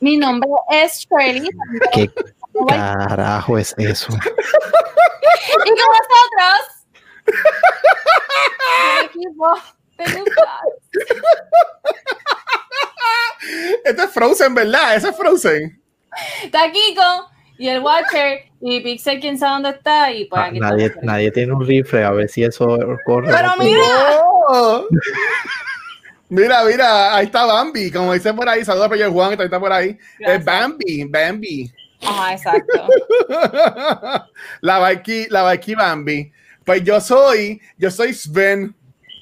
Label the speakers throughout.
Speaker 1: Mi nombre es Shirley.
Speaker 2: ¿Qué carajo es eso?
Speaker 1: Y con nosotros, el equipo de Noob Talks.
Speaker 3: Esto es Frozen, ¿verdad? Eso es Frozen.
Speaker 1: Está Kiko y el Watcher y Pixel, quién sabe dónde está. Y pues
Speaker 2: Ah,
Speaker 1: aquí
Speaker 2: nadie,
Speaker 1: está.
Speaker 2: nadie tiene un rifle, a ver si eso corre.
Speaker 1: Pero mira,
Speaker 3: Oh. Mira, mira, ahí está Bambi, como dice por ahí, saludos a Pedro Juan, que está por ahí. Es Bambi, Bambi.
Speaker 1: Ajá, exacto.
Speaker 3: la Baiki, la Baiki Bambi. Pues yo soy, yo soy Sven.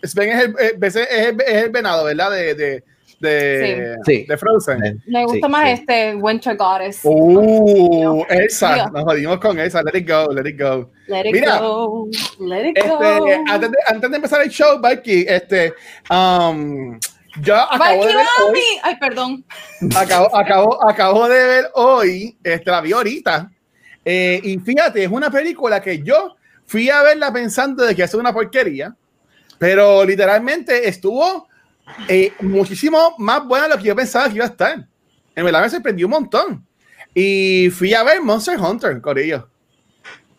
Speaker 3: Sven es el, eh, es el, es el venado, ¿verdad? De, de, de,
Speaker 2: Sí.
Speaker 3: de Frozen.
Speaker 1: Me gusta
Speaker 2: Sí,
Speaker 1: más
Speaker 2: sí.
Speaker 1: este Winter Goddess.
Speaker 3: Uh, esa, nos jodimos con esa. Let it go, let it go.
Speaker 1: Let it
Speaker 3: Mira.
Speaker 1: go. Let it
Speaker 3: Este,
Speaker 1: go.
Speaker 3: antes, de, antes de empezar el show, Baiki, este, um, yo acabo de ver hoy.
Speaker 1: Ay, perdón.
Speaker 3: acabo, acabo, acabo de ver hoy, este, la vi ahorita, eh, y fíjate, es una película que yo fui a verla pensando de que es una porquería, pero literalmente estuvo eh, muchísimo más buena de lo que yo pensaba que iba a estar. En verdad me sorprendió un montón. Y fui a ver Monster Hunter, Corillo.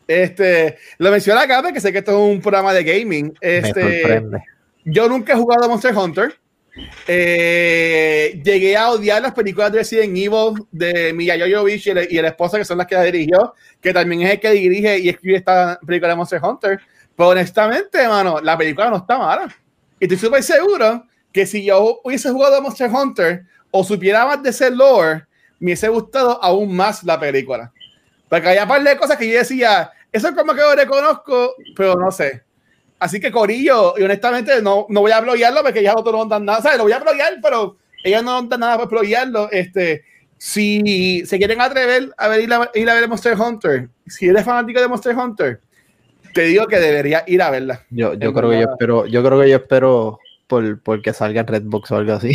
Speaker 3: Este, lo menciono acá porque sé que esto es un programa de gaming. Este, yo nunca he jugado a Monster Hunter. Eh, llegué a odiar las películas de Resident Evil de Mia Jovovich y el, y el esposo, que son las que la dirigió, que también es el que dirige y escribe esta película de Monster Hunter. Pero honestamente, mano, la película no está mala. Y estoy súper seguro que si yo hubiese jugado a Monster Hunter o supiera más de ese lore, me hubiese gustado aún más la película. Porque había un par de cosas que yo decía, eso es como que lo reconozco, pero no sé. Así que Corillo, y honestamente no, no voy a bloguearlo porque ya otros no dan nada. ¿sabes? Lo voy a bloguear, pero ellos no dan nada por bloguearlo. Este, si se quieren atrever a ver, ir, a, ir a ver Monster Hunter, si eres fanático de Monster Hunter, te digo que debería ir a verla.
Speaker 2: Yo, yo creo que yo espero, yo creo que yo espero por, por que salga en Redbox o algo así.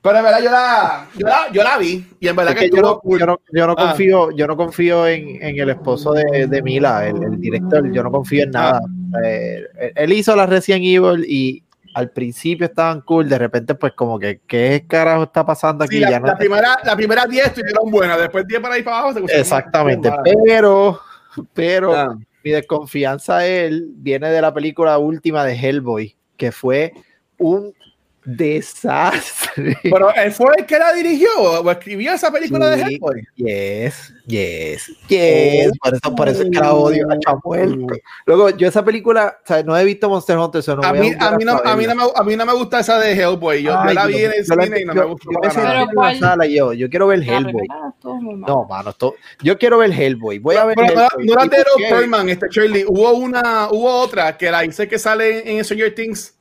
Speaker 3: Pero en verdad yo la, yo la, yo la vi y en verdad
Speaker 2: Es
Speaker 3: que,
Speaker 2: que yo, no, yo no- yo no
Speaker 3: Ah.
Speaker 2: confío, yo no confío en, en el esposo de, de Mila, el, el director, yo no confío en nada. Eh, él hizo la Resident Evil y al principio estaban cool, de repente pues como que qué carajo está pasando aquí,
Speaker 3: Sí, la,
Speaker 2: ya no
Speaker 3: la primera, la primera 10 estuvieron buenas, después 10 para ahí para abajo se
Speaker 2: Exactamente, pero, pero
Speaker 3: Ah.
Speaker 2: mi desconfianza de él viene de la película última de Hellboy, que fue un desastre.
Speaker 3: Pero él fue el que la dirigió o escribió esa película de
Speaker 2: Sí.
Speaker 3: Hellboy.
Speaker 2: Yes, yes, yes. Por eso, por eso es que la odio a
Speaker 3: Oh.
Speaker 2: Chamuel. Luego, yo esa película, o sea, no he visto Monster Hunter, eso no
Speaker 3: A mí, a, mí no, a, mí no me, a mí no me gusta esa de Hellboy. Yo, yo
Speaker 2: Ay,
Speaker 3: la vi en el
Speaker 2: yo la-
Speaker 3: cine y no
Speaker 2: yo-
Speaker 3: me gustó
Speaker 2: yo
Speaker 3: para nada.
Speaker 2: Sala yo, yo quiero ver Hellboy. No, mano, yo quiero ver Hellboy. Voy a ver
Speaker 3: Pero no,
Speaker 2: Hellboy.
Speaker 3: no la
Speaker 2: ¿Y
Speaker 3: de? Perlman, este Shirley. Hubo una, hubo otra que la hice que sale en Stranger Things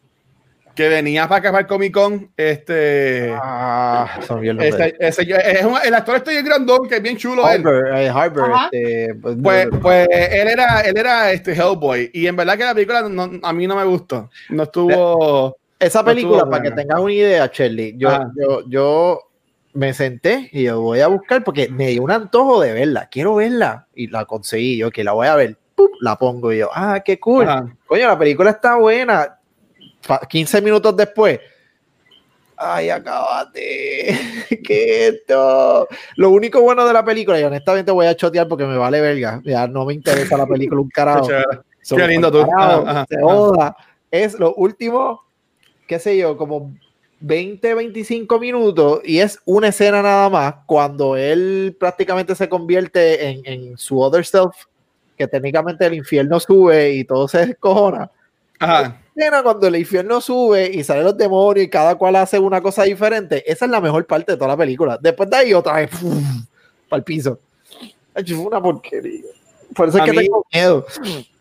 Speaker 3: que venía para acá para el Comic Con. Este,
Speaker 2: Ah, el nombre.
Speaker 3: este- ese- es un- el actor este grandón que es bien chulo. él.
Speaker 2: Harbour, eh, Harbour,
Speaker 1: Ajá.
Speaker 2: este, pues,
Speaker 3: Pues, pues él era, él era este Hellboy y en verdad que la película no- a mí no me gustó. No estuvo.
Speaker 2: Esa
Speaker 3: no
Speaker 2: película,
Speaker 3: estuvo
Speaker 2: para que tengas una idea, Shirley, yo,
Speaker 3: Ajá.
Speaker 2: yo, yo me senté y yo voy a buscar porque me dio un antojo de verla. Quiero verla y la conseguí. Yo que la voy a ver, ¡pup! la pongo y yo, ah, qué cool.
Speaker 3: Ajá.
Speaker 2: Coño, la película está buena. Pa- 15 minutos después. Ay, acabate. ¿Qué es esto? Lo único bueno de la película, y honestamente voy a chotear porque me vale verga. Ya no me interesa la película un carajo.
Speaker 3: Qué lindo tú. Ajá,
Speaker 2: se
Speaker 3: ajá.
Speaker 2: Es lo último, qué sé yo, como 20, 25 minutos y es una escena nada más cuando él prácticamente se convierte en, en su other self, que técnicamente el infierno sube y todo se descojona.
Speaker 3: Ajá.
Speaker 2: Cuando el infierno sube y salen los demonios y cada cual hace una cosa diferente, esa es la mejor parte de toda la película. Después de ahí otra vez para el piso. Fue una porquería. Por eso es
Speaker 3: A
Speaker 2: que
Speaker 3: mí-
Speaker 2: tengo miedo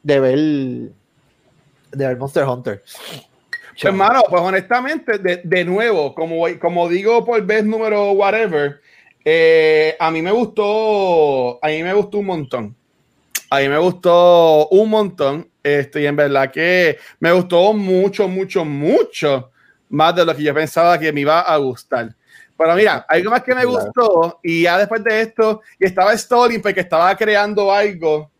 Speaker 2: de ver de ver Monster Hunter.
Speaker 3: Pues, hermano, pues honestamente, de, de nuevo, como, como digo por vez número whatever, Eh, a mí me gustó, a mí me gustó un montón. A mí me gustó un montón. Este, y en verdad que me gustó mucho, mucho, mucho más de lo que yo pensaba que me iba a gustar. Pero mira, algo más que me gustó, y ya después de esto, y estaba Story porque estaba creando algo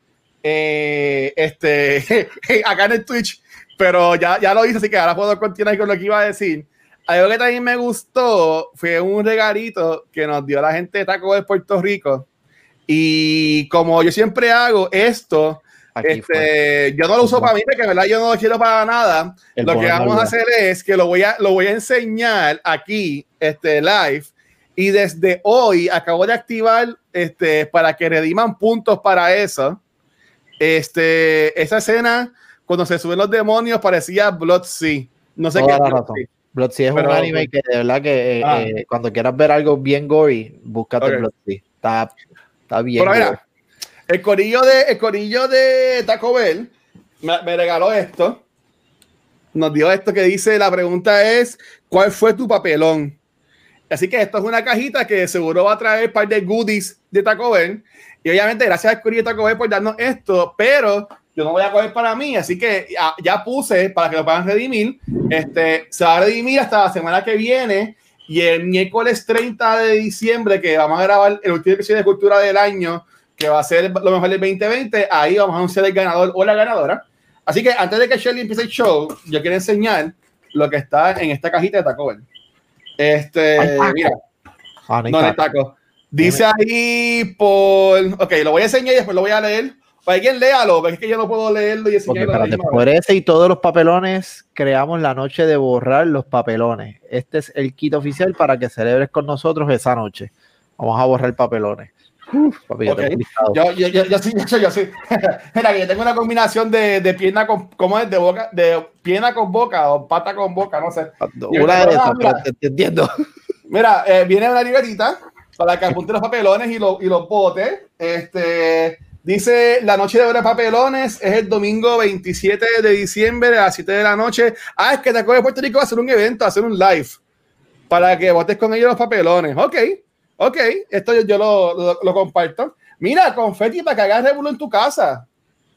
Speaker 3: eh, este, acá en el Twitch, pero ya, ya lo hice, así que ahora puedo continuar con lo que iba a decir. Algo que también me gustó fue un regalito que nos dio la gente de Taco de Puerto Rico. Y como yo siempre hago esto, este, yo no lo uso para mí, porque verdad yo no lo quiero para nada. lo que vamos a hacer es que lo voy a, lo voy a enseñar aquí, este, live. Y desde hoy acabo de activar este, para que rediman puntos para eso. Este, esa escena, cuando se suben los demonios, parecía Blood Sea. No sé qué.
Speaker 2: Blood Sea es un anime que de verdad que eh, ah. eh, cuando quieras ver algo bien gory, búscate okay. Blood Sea. Está, está bien.
Speaker 3: El corillo de, el corillo de Taco Bell me, regaló esto. Nos dio esto que dice, la pregunta es, ¿cuál fue tu papelón? Así que esto es una cajita que seguro va a traer un par de goodies de Taco Bell. Y obviamente gracias al corillo de Taco Bell por darnos esto, pero yo no voy a coger para mí, así que ya, puse para que lo puedan redimir. Este, se va a redimir hasta la semana que viene y el miércoles 30 de diciembre que vamos a grabar el último episodio de Cultura del año que va a ser lo mejor del 2020. Ahí vamos a anunciar el ganador o la ganadora. Así que antes de que Shelly empiece el show, yo quiero enseñar lo que está en esta cajita de Taco Bell. Este, mira. Ah, no, no taco. Dice ahí por. Ok, lo voy a enseñar y después lo voy a leer. Para alguien léalo, porque es que yo no puedo leerlo y enseñarlo.
Speaker 2: Okay, por ese y todos los papelones, creamos la noche de borrar los papelones. Este es el kit oficial para que celebres con nosotros esa noche. Vamos a borrar papelones.
Speaker 3: Uf, papi, okay. yo, yo, yo, yo, sí, yo, sí. Mira, que yo tengo una combinación de, de pierna con, ¿cómo es? De boca, de pierna con boca o pata con boca, no sé.
Speaker 2: Una de esas, te, entiendo.
Speaker 3: Mira, eh, viene una libretita para que apunte los papelones y, lo, y los botes. Este, dice, la noche de papelones es el domingo 27 de diciembre a las 7 de la noche. Ah, es que te acuerdas de Puerto Rico va a hacer un evento, a hacer un live para que votes con ellos los papelones. Ok. Ok, esto yo, lo, lo, comparto. Mira, confeti para que hagas revuelo en tu casa.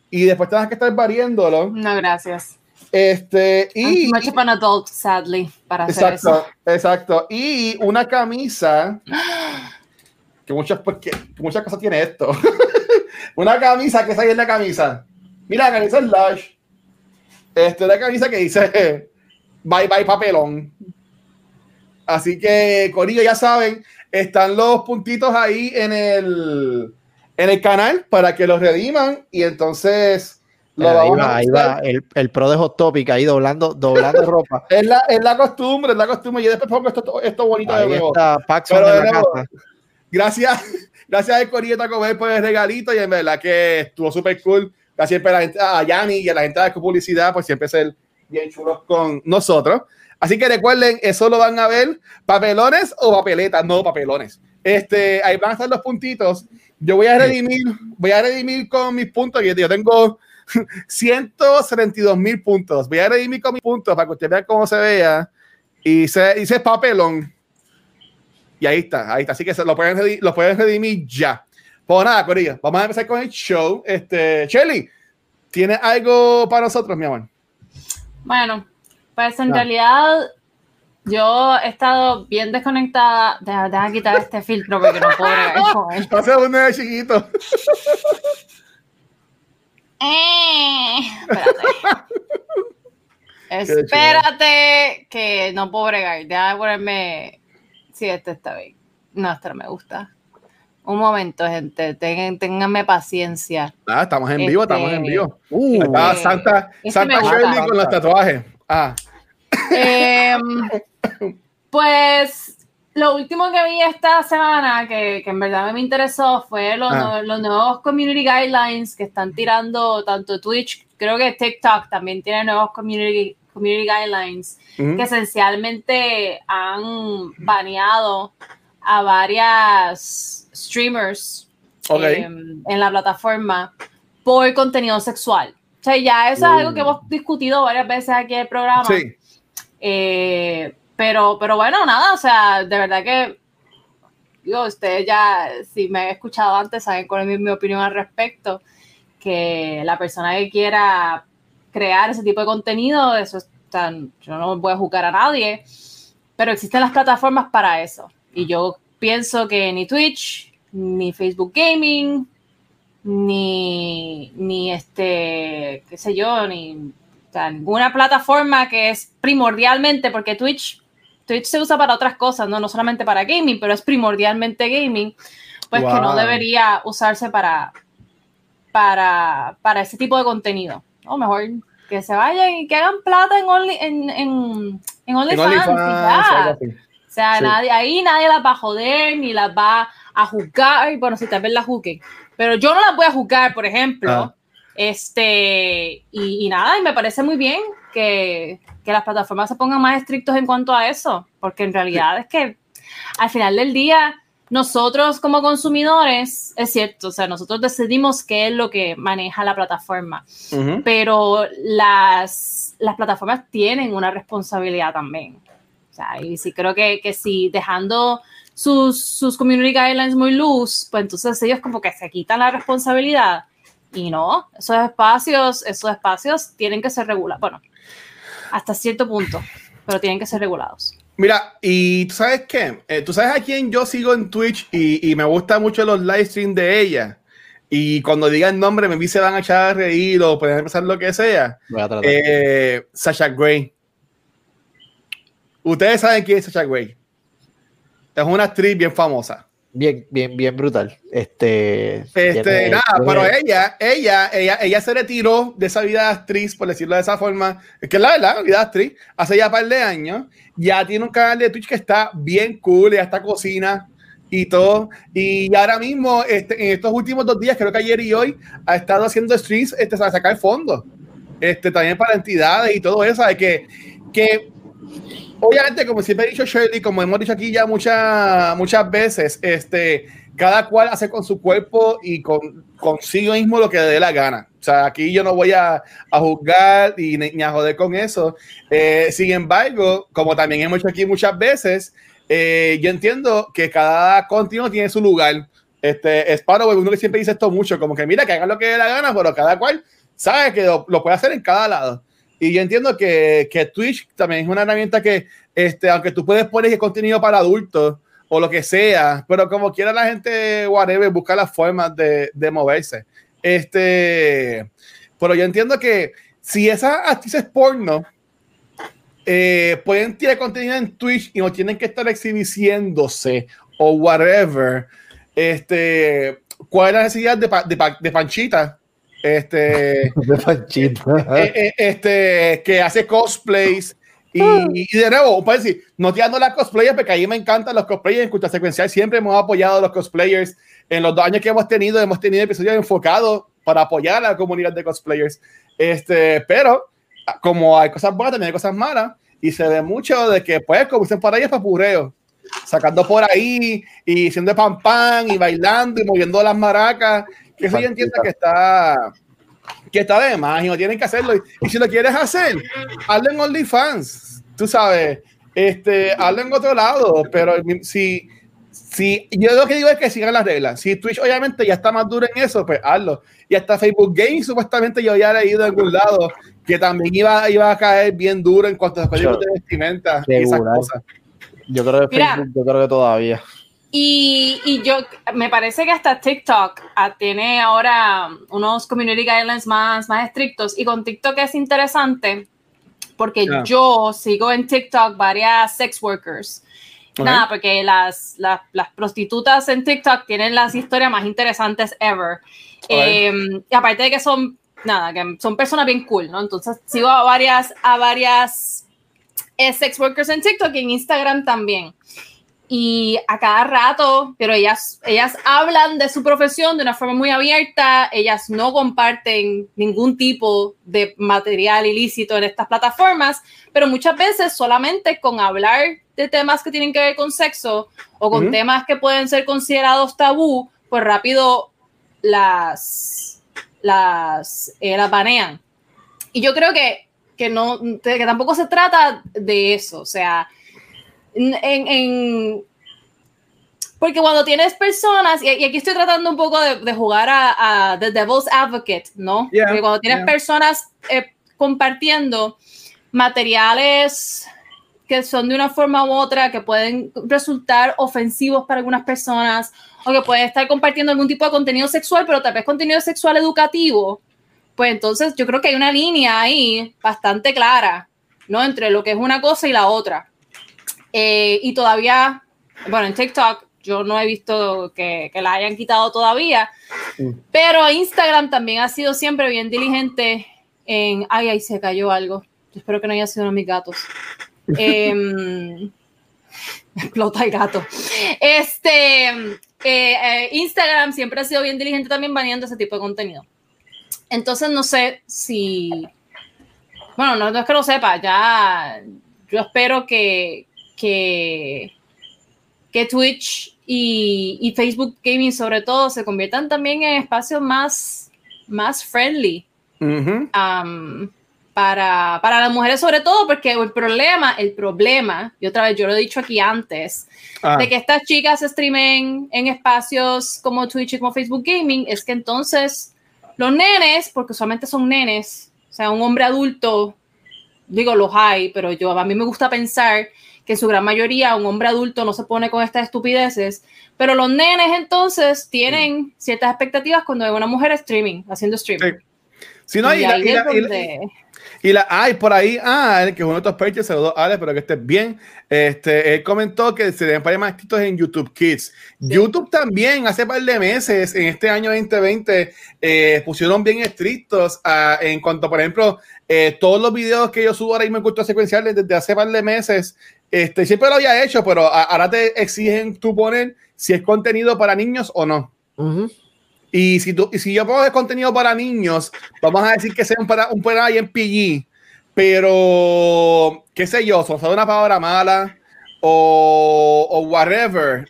Speaker 3: Y después tengas que estar variándolo.
Speaker 1: No, gracias.
Speaker 3: Este, y.
Speaker 1: Much of an adult, sadly, para
Speaker 3: exacto,
Speaker 1: hacer eso.
Speaker 3: Exacto. Y una camisa. que muchas, que, muchas cosas tiene esto. una camisa que está ahí en la camisa. Mira, la camisa es Lush. Este, una camisa que dice Bye bye papelón. Así que, Corillo, ya saben, están los puntitos ahí en el, en el canal para que los rediman y entonces
Speaker 2: lo ahí va, ahí va el, el, pro de Hot Topic ahí doblando, doblando ropa.
Speaker 3: Es la, es la costumbre, es la costumbre. Y después pongo esto, esto bonito
Speaker 2: ahí
Speaker 3: de nuevo.
Speaker 2: Está Paxson de la nuevo, casa.
Speaker 3: Gracias, gracias a Corilleta Comer por el regalito y en verdad que estuvo súper cool. Gracias a la gente, a Yanni y a la gente de publicidad por siempre ser bien chulos con nosotros. Así que recuerden, eso lo van a ver, papelones o papeletas, no papelones. Este, ahí van a estar los puntitos. Yo voy a redimir, voy a redimir con mis puntos. Yo tengo 172 mil puntos. Voy a redimir con mis puntos para que ustedes vean cómo se vea. Y se dice papelón. Y ahí está, ahí está. Así que se lo pueden, redimir, lo pueden redimir ya. Pues nada, Corilla, vamos a empezar con el show. Este, Shelly, ¿tienes algo para nosotros, mi amor?
Speaker 1: Bueno, pues en no. realidad yo he estado bien desconectada. Deja, deja quitar este filtro porque no puedo bregar con él.
Speaker 3: Uno de chiquito.
Speaker 1: Eh, espérate. espérate que no puedo bregar. Deja de ponerme. Sí, este está bien. No, este no me gusta. Un momento, gente. Ténganme paciencia.
Speaker 3: Ah, estamos en vivo, este, estamos en vivo. Uh, está Santa, este Santa Shirley con los tatuajes. Ah.
Speaker 1: Eh, pues lo último que vi esta semana, que, que en verdad me interesó, fue los, ah. los, nuevos community guidelines que están tirando tanto Twitch, creo que TikTok también tiene nuevos community, community guidelines, uh -huh. que esencialmente han baneado a varias streamers
Speaker 3: okay.
Speaker 1: eh, en la plataforma por contenido sexual. O sea, ya eso uh. es algo que hemos discutido varias veces aquí en el programa.
Speaker 3: Sí.
Speaker 1: Eh, pero, pero bueno, nada, o sea, de verdad que Yo, ustedes ya, si me han escuchado antes, saben cuál es mi, opinión al respecto, que la persona que quiera crear ese tipo de contenido, eso es tan, yo no voy a juzgar a nadie, pero existen las plataformas para eso. Y yo pienso que ni Twitch, ni Facebook Gaming, ni, ni este, qué sé yo, ni ninguna plataforma que es primordialmente, porque Twitch, Twitch se usa para otras cosas, ¿no? no solamente para gaming, pero es primordialmente gaming, pues que no debería usarse para, para, para ese tipo de contenido. O mejor que se vayan y que hagan plata en, Only, en, en, en OnlyFans. O sea, nadie, ahí nadie las va a joder ni las va a juzgar. Bueno, si tal vez la juzguen. Pero yo no las voy a juzgar, por ejemplo. Ah. Este, y, nada, y me parece muy bien que, que, las plataformas se pongan más estrictos en cuanto a eso, porque en realidad es que al final del día, nosotros como consumidores, es cierto, o sea, nosotros decidimos qué es lo que maneja la plataforma, pero las, las plataformas tienen una responsabilidad también. Sea, y sí creo que, que si dejando sus, sus community guidelines muy loose, pues entonces ellos como que se quitan la responsabilidad y no, esos espacios, esos espacios tienen que ser regulados. Bueno, hasta cierto punto, pero tienen que ser regulados.
Speaker 3: Mira, y tú sabes qué, eh, tú sabes a quién yo sigo en Twitch y, y me gustan mucho los live streams de ella. Y cuando diga el nombre, me se van a echar a reír o pueden empezar lo que sea. Voy a tratar. Eh, Sasha Gray. Ustedes saben quién es Sasha Gray. Es una actriz bien famosa.
Speaker 2: Bien, bien, bien brutal. Este,
Speaker 3: este nada, pero ella, ella, ella, ella se retiró de esa vida de actriz, por decirlo de esa forma, es que la verdad, vida de actriz, hace ya un par de años, ya tiene un canal de Twitch que está bien cool, ya está cocina y todo, y ahora mismo, este, en estos últimos dos días, creo que ayer y hoy, ha estado haciendo streams este, para sacar fondos, este, también para entidades y todo eso, de que, que obviamente, como siempre he dicho Shirley, como hemos dicho aquí ya muchas muchas veces, este, cada cual hace con su cuerpo y con consigo mismo lo que le dé la gana. O sea, aquí yo no voy a, a juzgar y ni, a joder con eso. Eh, sin embargo, como también hemos hecho aquí muchas veces, eh, yo entiendo que cada continuo tiene su lugar. Este, es para uno que siempre dice esto mucho, como que mira, que hagan lo que dé la gana, pero cada cual sabe que lo puede hacer en cada lado. Y yo entiendo que, que, Twitch también es una herramienta que, este, aunque tú puedes poner contenido para adultos o lo que sea, pero como quiera la gente, whatever, busca las formas de, de moverse. Este, pero yo entiendo que si esas actrices porno eh, pueden tirar contenido en Twitch y no tienen que estar exhibiéndose o whatever, este, ¿cuál es la necesidad de, de, de Panchita? Este, eh, eh, este, que hace cosplays. Y, y, de nuevo, puede decir, no tirando las cosplayers, porque ahí me encantan los cosplayers. En Cultura Secuencial siempre hemos apoyado a los cosplayers. En los dos años que hemos tenido, hemos tenido episodios enfocados para apoyar a la comunidad de cosplayers. Este, pero, como hay cosas buenas, también hay cosas malas. Y se ve mucho de que, pues, como dicen por ahí, es papureo. Sacando por ahí y siendo pan pan y bailando y moviendo las maracas que eso yo entiendo que está que está de más y no tienen que hacerlo. Y, si lo quieres hacer, hazlo en OnlyFans, tú sabes, este, hazlo en otro lado, pero si, si yo lo que digo es que sigan las reglas. Si Twitch obviamente ya está más duro en eso, pues hazlo. Y hasta Facebook Gaming supuestamente yo ya he leído en algún lado que también iba, iba a caer bien duro en cuanto a códigos de vestimenta y esas cosas.
Speaker 2: Yo creo que Facebook, yo creo que todavía.
Speaker 1: Y, y, yo me parece que hasta TikTok ah, tiene ahora unos community guidelines más, más estrictos. Y con TikTok es interesante porque yo sigo en TikTok varias sex workers. Nada, porque las, las, las, prostitutas en TikTok tienen las historias más interesantes ever. Em, y aparte de que son, nada, que son personas bien cool, ¿no? Entonces sigo a varias, a varias eh, sex workers en TikTok y en Instagram también y a cada rato, pero ellas, ellas hablan de su profesión de una forma muy abierta, ellas no comparten ningún tipo de material ilícito en estas plataformas, pero muchas veces solamente con hablar de temas que tienen que ver con sexo o con temas que pueden ser considerados tabú, pues rápido las, las, eh, las banean. Y yo creo que, que, no, que tampoco se trata de eso, o sea, en, porque cuando tienes personas, y, aquí estoy tratando un poco de, jugar a, The Devil's Advocate, ¿no? porque cuando tienes personas eh, compartiendo materiales que son de una forma u otra, que pueden resultar ofensivos para algunas personas, o que pueden estar compartiendo algún tipo de contenido sexual, pero tal vez contenido sexual educativo, pues entonces yo creo que hay una línea ahí bastante clara, ¿no? Entre lo que es una cosa y la otra. Eh, y todavía, bueno, en TikTok yo no he visto que, que la hayan quitado todavía, mm. pero Instagram también ha sido siempre bien diligente en, ay, ahí se cayó algo. espero que no haya sido uno de mis gatos. Em, explota el gato. Este, eh, eh, Instagram siempre ha sido bien diligente también baneando ese tipo de contenido. Entonces no sé si, bueno, no, es que lo sepa, ya yo espero que, que, que Twitch y, Facebook Gaming sobre todo se conviertan también en espacios más, más friendly para, para, las mujeres sobre todo, porque el problema, el problema, y otra vez yo lo he dicho aquí antes, ah. de que estas chicas streamen en espacios como Twitch y como Facebook Gaming, es que entonces los nenes, porque solamente son nenes, o sea, un hombre adulto, digo, los hay, pero yo a mí me gusta pensar que en su gran mayoría un hombre adulto no se pone con estas estupideces, pero los nenes entonces tienen ciertas expectativas cuando hay una mujer streaming, haciendo streaming.
Speaker 3: Sí. no, y, y la, ay, por ahí, ah, que es uno de estos pages, saludos, Ale, espero que estés bien. Este, él comentó que se deben poner más escritos en YouTube Kids. YouTube también, hace par de meses, en este año 2020, eh, pusieron bien estrictos ah, en cuanto, por ejemplo, eh, todos los videos que yo subo ahora mismo en cultura secuenciales desde hace par de meses, este, siempre lo había hecho, pero ahora te exigen tú poner si es contenido para niños o no. Y si, tú, y si yo pongo contenido para niños, vamos a decir que sea un, para, un programa en PG, pero qué sé yo, son una palabra mala o, o whatever,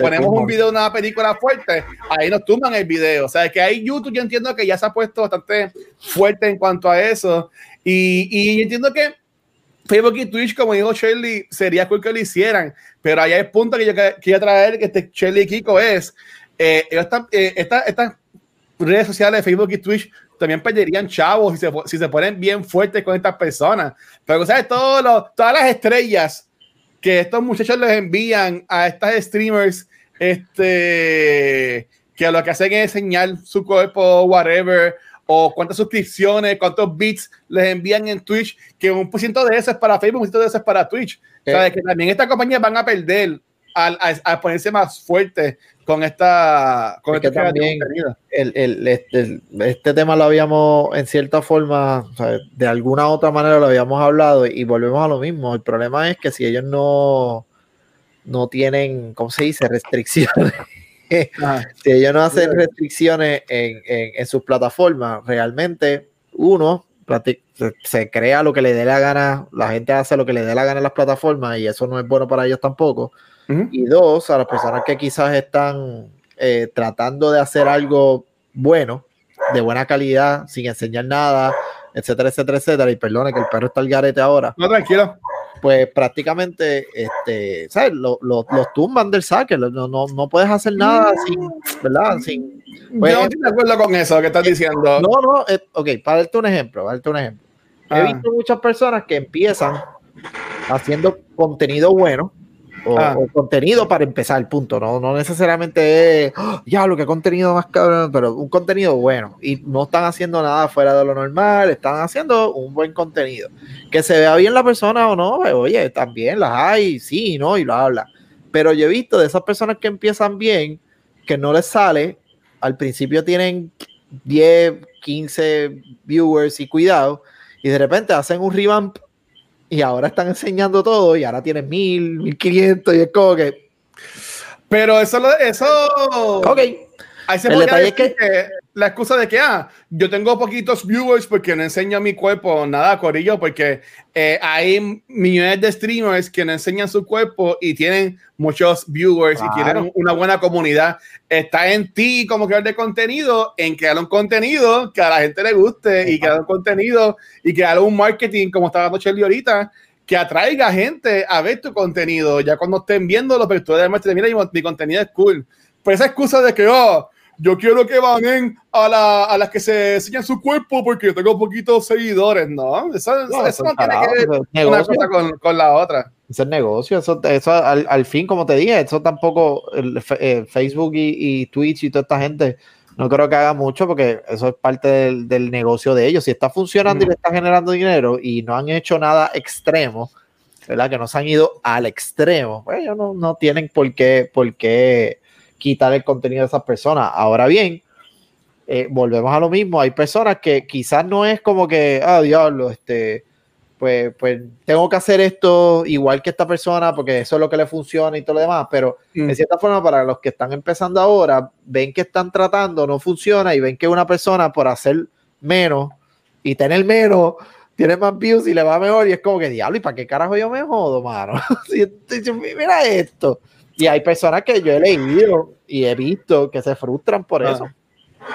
Speaker 3: ponemos un video de una película fuerte, ahí nos tumban el video. O sea, que ahí YouTube yo entiendo que ya se ha puesto bastante fuerte en cuanto a eso. Y, y entiendo que Facebook y Twitch, como dijo Shirley, sería cool que lo hicieran, pero hay el punto que yo quería traer, que este Shirley y Kiko es eh, eh estas redes sociales, Facebook y Twitch, también perderían chavos si se, si se ponen bien fuertes con estas personas. Pero, ¿sabes? Todos todas las estrellas que estos muchachos les envían a estas streamers, este, que lo que hacen es enseñar su cuerpo, whatever, o cuántas suscripciones, cuántos bits les envían en Twitch, que un por ciento de eso es para Facebook, un por ciento de eso es para Twitch. ¿Sabes? Eh. Que también estas compañías van a perder al, a, ponerse más fuerte con esta con este
Speaker 2: también el, el, este, este, tema lo habíamos en cierta forma de alguna otra manera lo habíamos hablado y volvemos a lo mismo el problema es que si ellos no no tienen ¿cómo se dice? restricciones si ellos no hacen restricciones en, en, en sus plataformas realmente uno se crea lo que le dé la gana, la gente hace lo que le dé la gana en las plataformas y eso no es bueno para ellos tampoco. Y dos, a las personas que quizás están eh, tratando de hacer algo bueno, de buena calidad, sin enseñar nada, etcétera, etcétera, etcétera. Y perdone que el perro está al garete ahora.
Speaker 3: No, tranquilo.
Speaker 2: Pues prácticamente, este, ¿sabes? Lo, los tumban del saque. No, no, no puedes hacer nada sin, ¿verdad? Sin.
Speaker 3: Pues, Yo no estoy de acuerdo con eso que estás diciendo.
Speaker 2: No, no, eh, ok, para darte un ejemplo, para darte un ejemplo. He ah. visto muchas personas que empiezan haciendo contenido bueno, Ah. o, contenido para empezar, el punto. No, no necesariamente ¡oh! ya lo que contenido más cabrón, pero un contenido bueno. Y no están haciendo nada fuera de lo normal, están haciendo un buen contenido. Que se vea bien la persona o no, pues, oye, también las hay, sí, ¿no? Y lo habla. Pero yo he visto de esas personas que empiezan bien, que no les sale, al principio tienen 10, 15 viewers y cuidado, y de repente hacen un revamp y ahora están enseñando todo y ahora tienen mil, mil quinientos y es como que.
Speaker 3: Pero eso, eso.
Speaker 2: Ok.
Speaker 3: Ahí se puede que... la excusa de que, ah, yo tengo poquitos viewers porque no enseño mi cuerpo, nada, Corillo, porque eh, hay millones de streamers que no enseñan su cuerpo y tienen muchos viewers y tienen una buena comunidad. Está en ti como creador de contenido, en crear un contenido que a la gente le guste y crear un contenido y crear un marketing, como estaba dando Shelly ahorita, que atraiga gente a ver tu contenido. Ya cuando estén viendo pero tú además mira, mi, mi contenido es cool. Pues esa excusa de que, oh, yo quiero que banen a, la, a las que se enseñan su cuerpo porque yo tengo poquitos seguidores, ¿no? Eso no, eso no tiene que ver una cosa con, con, la otra.
Speaker 2: Es negocio, eso, eso al, al, fin, como te dije, eso tampoco, el, eh, Facebook y, y, Twitch y toda esta gente, no creo que haga mucho porque eso es parte del, del negocio de ellos. Si está funcionando mm. y le está generando dinero y no han hecho nada extremo, ¿verdad? Que no se han ido al extremo, pues ellos no, no tienen por qué, por qué quitar el contenido de esas personas. Ahora bien, eh, volvemos a lo mismo. Hay personas que quizás no es como que, ah, diablo, este, pues, pues tengo que hacer esto igual que esta persona porque eso es lo que le funciona y todo lo demás. Pero mm. de cierta forma, para los que están empezando ahora, ven que están tratando, no funciona y ven que una persona por hacer menos y tener menos tiene más views y le va mejor y es como que diablo, ¿y para qué carajo yo me jodo, mano? mira esto. Y hay personas que yo he leído y he visto que se frustran por ah. eso.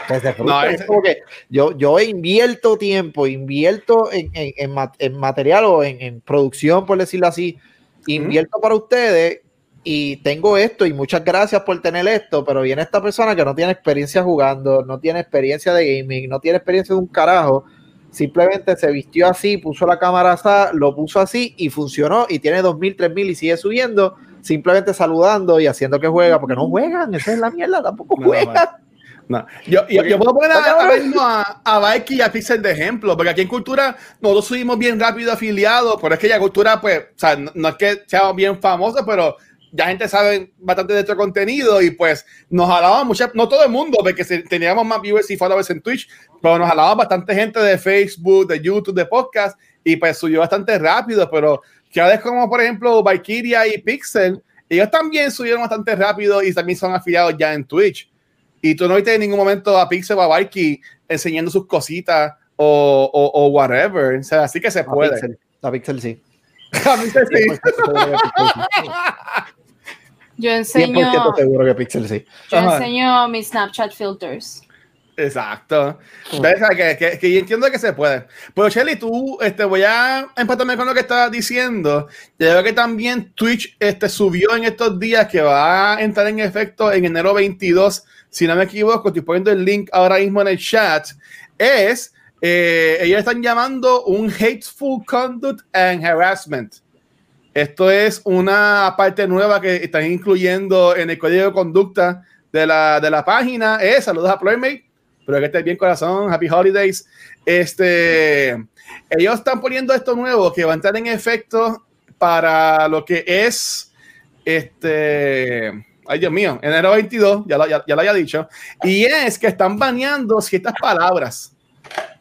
Speaker 2: Que se frustran. es como que yo, yo invierto tiempo, invierto en, en, en, material o en, producción, por decirlo así, invierto para ustedes y tengo esto y muchas gracias por tener esto, pero viene esta persona que no tiene experiencia jugando, no tiene experiencia de gaming, no tiene experiencia de un carajo, simplemente se vistió así, puso la cámara así, lo puso así y funcionó y tiene 2.000, 3.000 y sigue subiendo simplemente saludando y haciendo que juega, porque no juegan, esa es la mierda, tampoco juegan.
Speaker 3: No. Yo, yo, puedo poner a, a, a y a Pixel de ejemplo, porque aquí en Cultura nosotros subimos bien rápido afiliados, pero es que ya Cultura, pues, o sea, no, es que seamos bien famosos, pero ya gente sabe bastante de nuestro contenido y pues nos jalaba mucha, no todo el mundo, porque teníamos más viewers y followers en Twitch, pero nos jalaba bastante gente de Facebook, de YouTube, de podcast y pues subió bastante rápido, pero que ahora es como, por ejemplo, Valkyria y Pixel, ellos también subieron bastante rápido y también son afiliados ya en Twitch. Y tú no viste en ningún momento a Pixel o a Valky enseñando sus cositas o, o, o, whatever. O sea, así que se puede.
Speaker 2: Pixel. A Pixel sí.
Speaker 3: a Pixel sí.
Speaker 1: Yo enseño.
Speaker 2: 100% seguro que Pixel sí.
Speaker 1: Yo enseño mis Snapchat filters.
Speaker 3: Exacto. Que, que, que, yo entiendo que se puede. Pero Shelly, tú, este, voy a empatarme con lo que estabas diciendo. Yo veo que también Twitch este, subió en estos días que va a entrar en efecto en enero 22. Si no me equivoco, estoy poniendo el link ahora mismo en el chat. Es, eh, ellos están llamando un Hateful Conduct and Harassment. Esto es una parte nueva que están incluyendo en el código de conducta de la, de la página. Es, saludos a Playmate pero que estés bien corazón, happy holidays. Este, ellos están poniendo esto nuevo que va a entrar en efecto para lo que es este, ay Dios mío, enero 22, ya lo, ya, lo había dicho, y es que están baneando ciertas palabras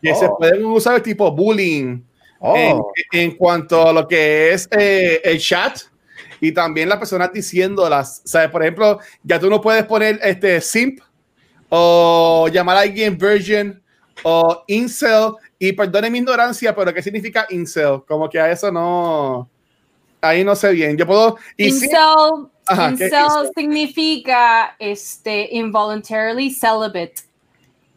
Speaker 3: que se oh. pueden usar tipo bullying oh. en, cuanto a lo que es eh, el chat y también las personas diciéndolas, ¿sabes? Por ejemplo, ya tú no puedes poner este simp o llamar a alguien virgin o incel. Y perdone mi ignorancia, pero ¿qué significa incel? Como que a eso no. Ahí no sé bien. Yo puedo.
Speaker 1: incel, incel, significa este, involuntarily celibate.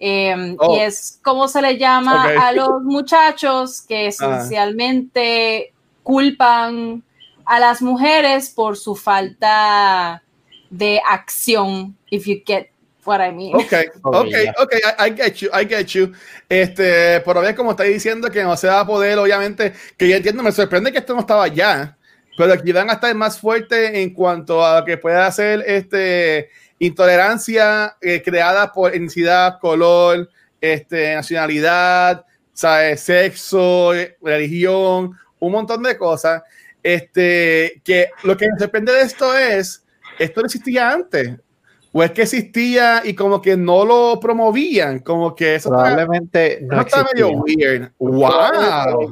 Speaker 1: Em, y oh. es como se le llama a los muchachos que esencialmente culpan a las mujeres por su falta de acción. If you get what I mean.
Speaker 3: Ok, ok, ok, I, get you, I get you. Este, pero bien, como estáis diciendo que no se va a poder, obviamente, que yo entiendo, me sorprende que esto no estaba ya, pero aquí van a estar más fuertes en cuanto a que pueda hacer este, intolerancia eh, creada por etnicidad, color, este, nacionalidad, ¿sabes? sexo, religión, un montón de cosas. Este, que lo que me sorprende de esto es, esto no existía antes o es que existía y como que no lo promovían, como que eso
Speaker 2: probablemente
Speaker 3: está, no está medio weird. Wow.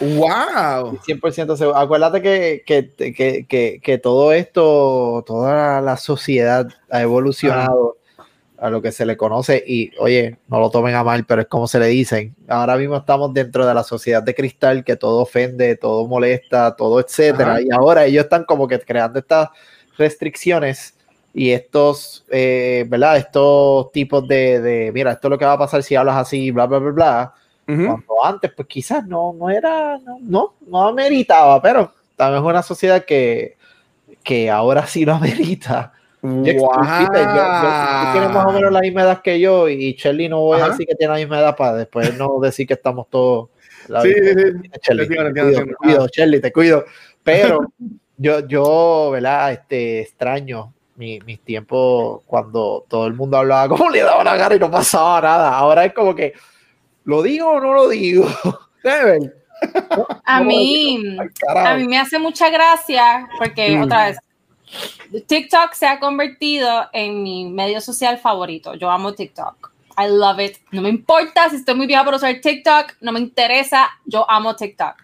Speaker 3: Wow.
Speaker 2: 100% seguro. Acuérdate que, que, que, que, todo esto, toda la sociedad ha evolucionado a lo que se le conoce y, oye, no lo tomen a mal, pero es como se le dicen. Ahora mismo estamos dentro de la sociedad de cristal que todo ofende, todo molesta, todo etcétera. Y ahora ellos están como que creando estas restricciones y estos, eh, ¿verdad? Estos tipos de, de, mira, esto es lo que va a pasar si hablas así, bla, bla, bla, bla, Cuando antes, pues quizás no, no era, no, no, no ameritaba, pero también es una sociedad que, que ahora sí lo amerita. Wow. Yo, yo, más o menos la misma edad que yo y Shelly no voy a decir que tiene la misma edad para después no decir que estamos todos. La sí, sí, sí. Te, cuido, te cuido, Shelly, te cuido. Pero yo, yo, ¿verdad? Este, extraño mi, mis tiempos cuando todo el mundo hablaba como le daba la cara y no pasaba nada. Ahora es como que, ¿lo digo o no lo digo?
Speaker 1: a mí, a mí me hace mucha gracia porque mm. otra vez TikTok se ha convertido en mi medio social favorito. Yo amo TikTok. I love it. No me importa si estoy muy vieja por usar TikTok, no me interesa. Yo amo TikTok.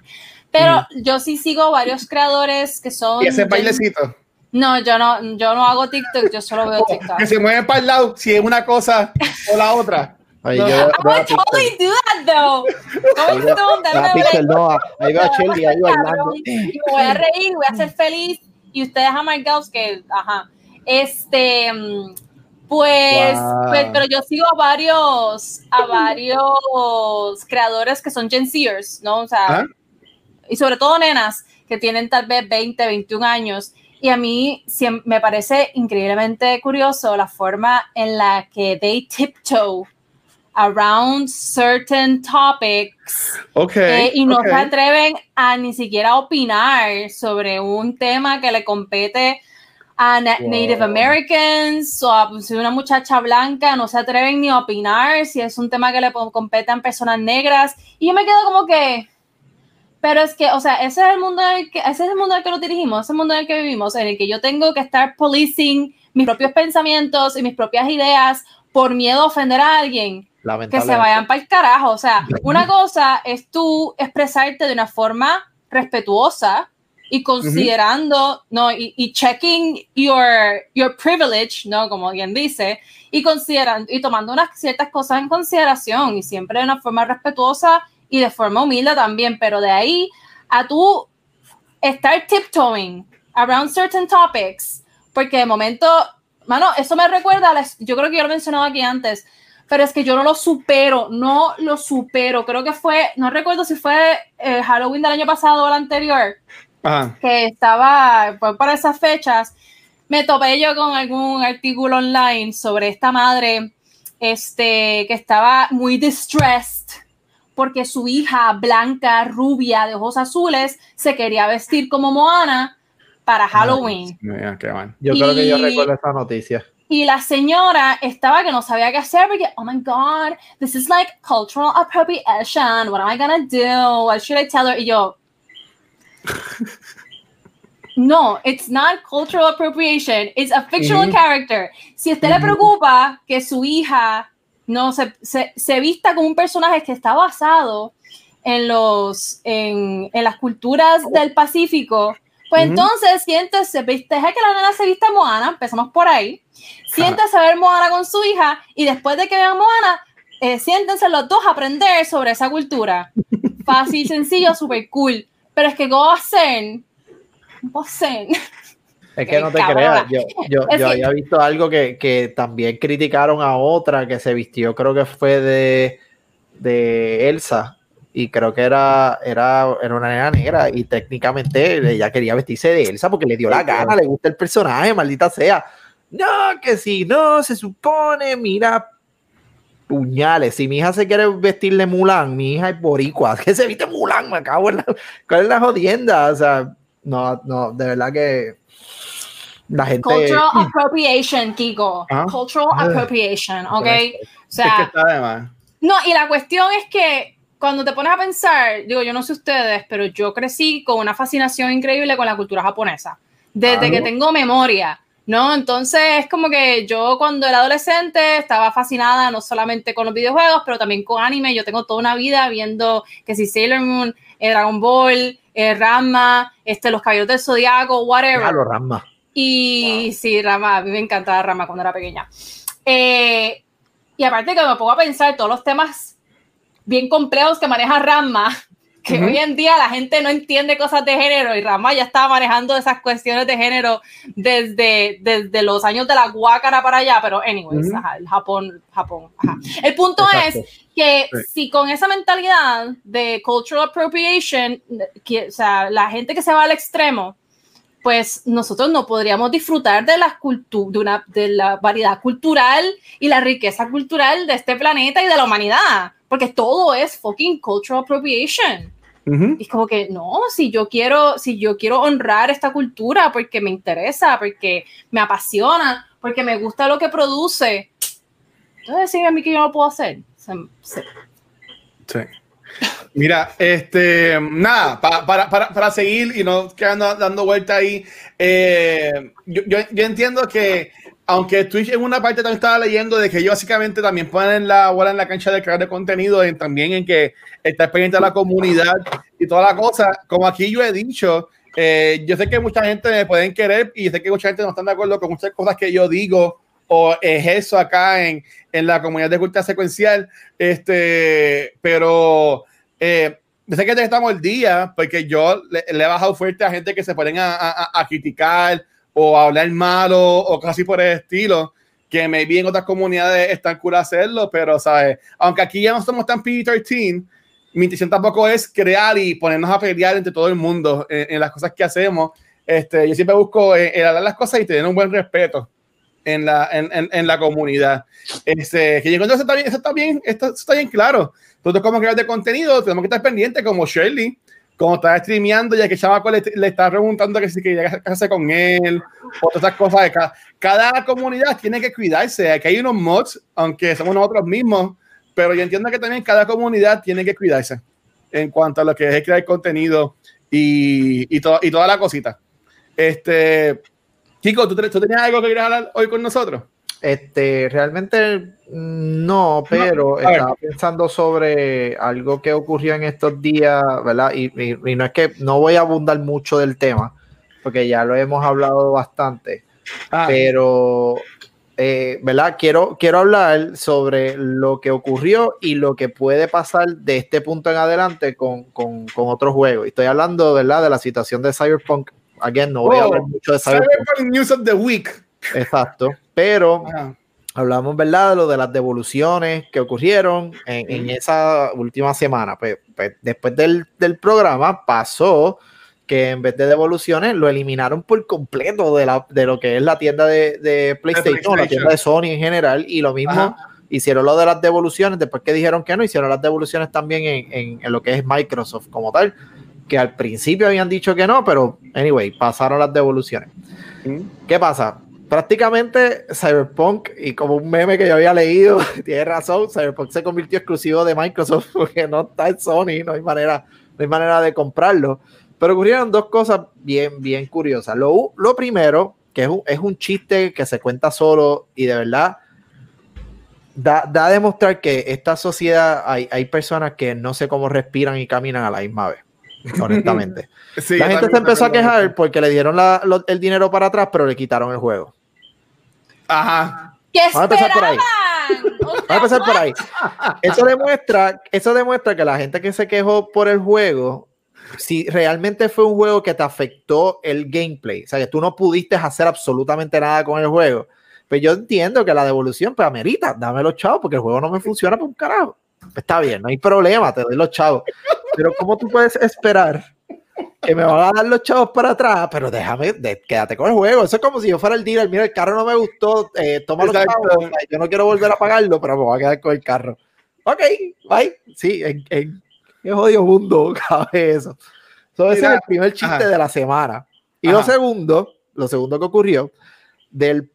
Speaker 1: Pero yo sí sigo varios creadores que son.
Speaker 3: ¿Y ese bailecito?
Speaker 1: No, yo no, yo no hago TikTok, yo solo veo TikTok.
Speaker 3: Que se mueven para el lado, si es una cosa o la otra.
Speaker 1: Ay, no. yo, I would totally do that though.
Speaker 2: Ahí veo a Shelly ahí bailando.
Speaker 1: Voy a reír, voy a ser feliz y ustedes amargados que, ajá, este, mm, pues, pues, pero yo sigo a varios, a varios creadores que son Gen Zers, ¿no? O sea, ¿Ah? y sobre todo nenas que tienen tal vez 20, 21 años. Y a mí me parece increíblemente curioso la forma en la que they tiptoe around certain topics
Speaker 3: okay,
Speaker 1: eh, y no se atreven a ni siquiera opinar sobre un tema que le compete a Native Americans o a si una muchacha blanca, no se atreven ni a opinar si es un tema que le compete a personas negras. Y yo me quedo como que, pero es que, o sea, ese es el mundo en el que, ese es el mundo en el que nos dirigimos, ese es el mundo en el que vivimos, en el que yo tengo que estar policing mis propios pensamientos y mis propias ideas por miedo a ofender a alguien que se vayan para el carajo. O sea, una cosa es tú expresarte de una forma respetuosa y considerando, ¿no? Y, checking your, your privilege, ¿no? Como quien dice, y considerando y tomando unas ciertas cosas en consideración y siempre de una forma respetuosa y de forma humilde también, pero de ahí a tú estar tiptoeing around certain topics, porque de momento, mano, eso me recuerda, a yo creo que yo lo he mencionado aquí antes, pero es que yo no lo supero, no lo supero. Creo que fue, no recuerdo si fue eh, Halloween del año pasado o el anterior, que estaba fue para esas fechas. Me topé yo con algún artículo online sobre esta madre este, que estaba muy distressed porque su hija blanca, rubia, de ojos azules, se quería vestir como Moana para Halloween.
Speaker 2: Yo creo que yo recuerdo esa noticia.
Speaker 1: Y la señora estaba que no sabía qué hacer porque, oh my God, this is like cultural appropriation. What am I gonna do? What should I tell her? Y yo, no, it's not cultural appropriation. It's a fictional character. Si a usted le preocupa que su hija no se, se, se, vista como un personaje que está basado en, los, en, en las culturas del Pacífico, pues entonces siéntese, deja que la nena se vista Moana, empezamos por ahí, siéntese a ver Moana con su hija y después de que vean Moana, eh, siéntense los dos a aprender sobre esa cultura. Fácil, sencillo, super cool. Pero es que Gosen, Gosen.
Speaker 2: Es que no te creas, yo, yo, yo había visto algo que, que, también criticaron a otra que se vistió, creo que fue de, de Elsa, y creo que era, era, era una nena negra y técnicamente ella quería vestirse de Elsa porque le dio la gana, le gusta el personaje, maldita sea. No, que si no, se supone, mira, puñales, si mi hija se quiere vestir de Mulan, mi hija es boricua, que se viste Mulan, me acabo en la, ¿cuál es la jodienda? O sea, no, no, de verdad que la gente...
Speaker 1: Cultural appropriation, Kiko. ¿Ah? Cultural ah. appropriation, ¿ok? O sea... no, y la cuestión es que cuando te pones a pensar, digo, yo no sé ustedes, pero yo crecí con una fascinación increíble con la cultura japonesa, desde que tengo memoria, ¿no? Entonces es como que yo cuando era adolescente estaba fascinada no solamente con los videojuegos, pero también con anime. Yo tengo toda una vida viendo que si Sailor Moon, eh, Dragon Ball, eh, Rama, este, los Caballeros del Zodiaco, whatever.
Speaker 2: Claro, Rama.
Speaker 1: Y sí, Rama, a mí me encantaba Rama cuando era pequeña. Eh, y aparte que me pongo a pensar todos los temas bien complejos que maneja Rama, que hoy en día la gente no entiende cosas de género y Rama ya estaba manejando esas cuestiones de género desde, desde los años de la guácara para allá, pero anyways, el Japón, Japón, ajá. El punto es que si con esa mentalidad de cultural appropriation, que, o sea, la gente que se va al extremo, pues nosotros no podríamos disfrutar de la, de, una, de la variedad cultural y la riqueza cultural de este planeta y de la humanidad, porque todo es fucking cultural appropriation. Y es como que no, si yo quiero, si yo quiero honrar esta cultura porque me interesa, porque me apasiona, porque me gusta lo que produce, entonces decir a mí que yo no lo puedo hacer.
Speaker 3: Sí. Mira, este, nada, para, para, para, seguir y no quedando dando vuelta ahí, eh, yo, yo, entiendo que, aunque Twitch en una parte también estaba leyendo de que ellos básicamente también ponen la bola en la cancha de crear de contenido, en, también en que está pendiente la comunidad y toda la cosa, como aquí yo he dicho, eh, yo sé que mucha gente me pueden querer y sé que mucha gente no está de acuerdo con muchas cosas que yo digo o eso acá en, en la comunidad de cultura secuencial, este, pero eh, sé que estamos el día porque yo le, he bajado fuerte a gente que se ponen a, a, criticar o a hablar malo o casi por el estilo, que maybe en otras comunidades están cool hacerlo, pero, ¿sabes? Aunque aquí ya no somos tan PG-13, mi intención tampoco es crear y ponernos a pelear entre todo el mundo en, las cosas que hacemos. Este, yo siempre busco eh, el hablar las cosas y tener un buen respeto en la, en, en, la comunidad. Este, que yo encuentro eso está bien, eso está bien, esto, está bien claro. Nosotros como creadores de contenido tenemos que estar pendientes como Shirley, como está streameando, ya que Chamaco le, le está preguntando que si quería casarse con él, o todas esas cosas. Cada, cada comunidad tiene que cuidarse. Aquí hay unos mods, aunque somos nosotros mismos, pero yo entiendo que también cada comunidad tiene que cuidarse en cuanto a lo que es crear contenido y, y, to, y toda la cosita. Este, Chico, ¿tú, tenías algo que querías hablar hoy con nosotros?
Speaker 2: Este, realmente no, pero estaba pensando sobre algo que ocurrió en estos días, ¿verdad? Y, no es que no voy a abundar mucho del tema, porque ya lo hemos hablado bastante, ah. pero, eh, ¿verdad? Quiero, quiero hablar sobre lo que ocurrió y lo que puede pasar de este punto en adelante con, con, con otros juegos. Estoy hablando, ¿verdad? De la situación de Cyberpunk again, no voy a hablar oh, mucho de
Speaker 3: Cyberpunk. News of the Week.
Speaker 2: Exacto, pero hablamos, ¿verdad? De lo de las devoluciones que ocurrieron en, esa última semana. Pues, pues, después del, del, programa pasó que en vez de devoluciones lo eliminaron por completo de, la, de lo que es la tienda de, de PlayStation, la tienda de Sony en general, y lo mismo hicieron lo de las devoluciones, después que dijeron que no, hicieron las devoluciones también en, en, en lo que es Microsoft como tal que al principio habían dicho que no, pero anyway, pasaron las devoluciones. Mm. ¿Qué pasa? Prácticamente Cyberpunk, y como un meme que yo había leído, tiene razón, Cyberpunk se convirtió exclusivo de Microsoft porque no está en Sony, no hay manera, no hay manera de comprarlo. Pero ocurrieron dos cosas bien, bien curiosas. Lo, lo primero, que es un, es un chiste que se cuenta solo y de verdad da, da a demostrar que esta sociedad hay, hay personas que no sé cómo respiran y caminan a la misma vez honestamente. la gente se empezó a quejar porque le dieron el dinero para atrás, pero le quitaron el juego.
Speaker 3: Ajá.
Speaker 2: Vamos a empezar por ahí. Vamos a empezar por ahí. Eso demuestra, eso demuestra que la gente que se quejó por el juego, si realmente fue un juego que te afectó el gameplay, o sea, que tú no pudiste hacer absolutamente nada con el juego, pues yo entiendo que la devolución, pues amerita, dame los chavos, porque el juego no me funciona por un carajo. Está bien, no hay problema, te doy los chavos. Pero ¿cómo tú puedes esperar que me van a dar los chavos para atrás? Pero déjame, quédate con el juego. Eso es como si yo fuera el dealer. Mira, el carro no me gustó, eh, toma los chavos. Yo no quiero volver a pagarlo, pero me voy a quedar con el carro. Ok, bye. Sí, en, en qué jodido mundo cabe eso. ese es el primer chiste de la semana. Y lo segundo, lo segundo que ocurrió, del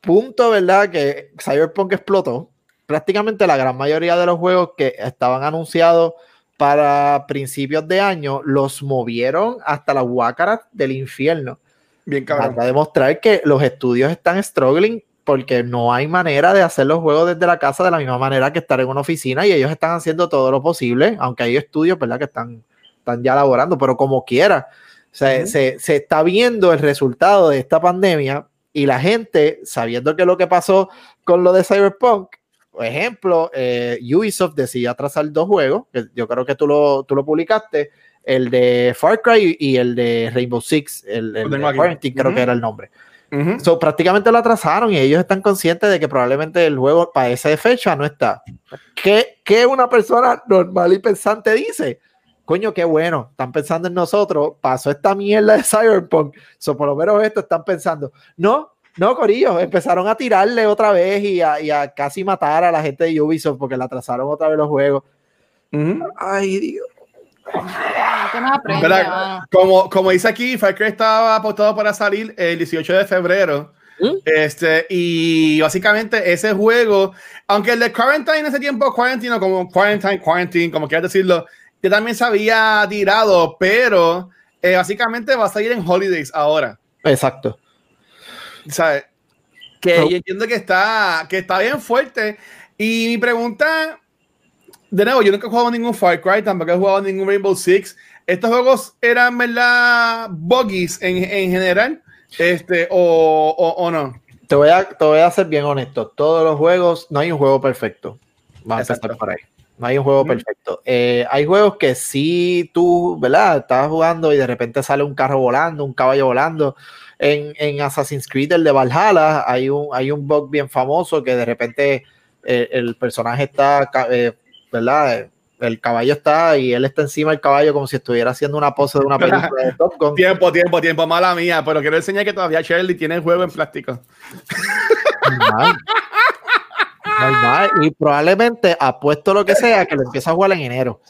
Speaker 2: punto, ¿verdad? Que Cyberpunk explotó, prácticamente la gran mayoría de los juegos que estaban anunciados para principios de año los movieron hasta la huácaras del infierno.
Speaker 3: Bien cabrón.
Speaker 2: Para demostrar que los estudios están struggling porque no hay manera de hacer los juegos desde la casa de la misma manera que estar en una oficina y ellos están haciendo todo lo posible, aunque hay estudios, ¿verdad? Que están, están ya elaborando, pero como quiera, se, se, se está viendo el resultado de esta pandemia y la gente, sabiendo que lo que pasó con lo de Cyberpunk, ejemplo, eh, Ubisoft decidió atrasar dos juegos, que yo creo que tú lo, tú lo publicaste, el de Far Cry y el de Rainbow Six, el, de Quarantine, creo que era el nombre. So, prácticamente lo atrasaron y ellos están conscientes de que probablemente el juego para esa fecha no está. ¿Qué, qué una persona normal y pensante dice? Coño, qué bueno, están pensando en nosotros, pasó esta mierda de Cyberpunk, so, por lo menos esto están pensando. No, no, Corillo, empezaron a tirarle otra vez y a, y a casi matar a la gente de Ubisoft porque le atrasaron otra vez los juegos. Ay, Dios.
Speaker 3: como, como dice aquí, Far Cry estaba apostado para salir el 18 de febrero. ¿Mm? Este, y básicamente ese juego, aunque el de Quarantine en ese tiempo, Quarantine, como Quarantine, Quarantine, como quieras decirlo, que también se había tirado, pero eh, básicamente va a salir en Holidays ahora.
Speaker 2: Exacto.
Speaker 3: ¿Sabes? Que yo entiendo que está, que está bien fuerte. Y mi pregunta de nuevo, yo nunca he jugado ningún Far Cry, tampoco he jugado ningún Rainbow Six. ¿Estos juegos eran, verdad, buggies en, en general? Este, o, o, no?
Speaker 2: Te voy, a, te voy a ser bien honesto. Todos los juegos, no hay un juego perfecto. Vamos a empezar por ahí. No hay un juego perfecto. Eh, hay juegos que sí tú, ¿verdad? Estás jugando y de repente sale un carro volando, un caballo volando. En, en Assassin's Creed, el de Valhalla, hay un, hay un bug bien famoso que de repente eh, el personaje está eh, ¿verdad? El caballo está y él está encima del caballo como si estuviera haciendo una pose de una película de Top Gun.
Speaker 3: Tiempo, tiempo, tiempo, mala mía, pero quiero enseñar que todavía Shirley tiene el juego en plástico.
Speaker 2: Y probablemente apuesto lo que sea que lo empieza a jugar en enero.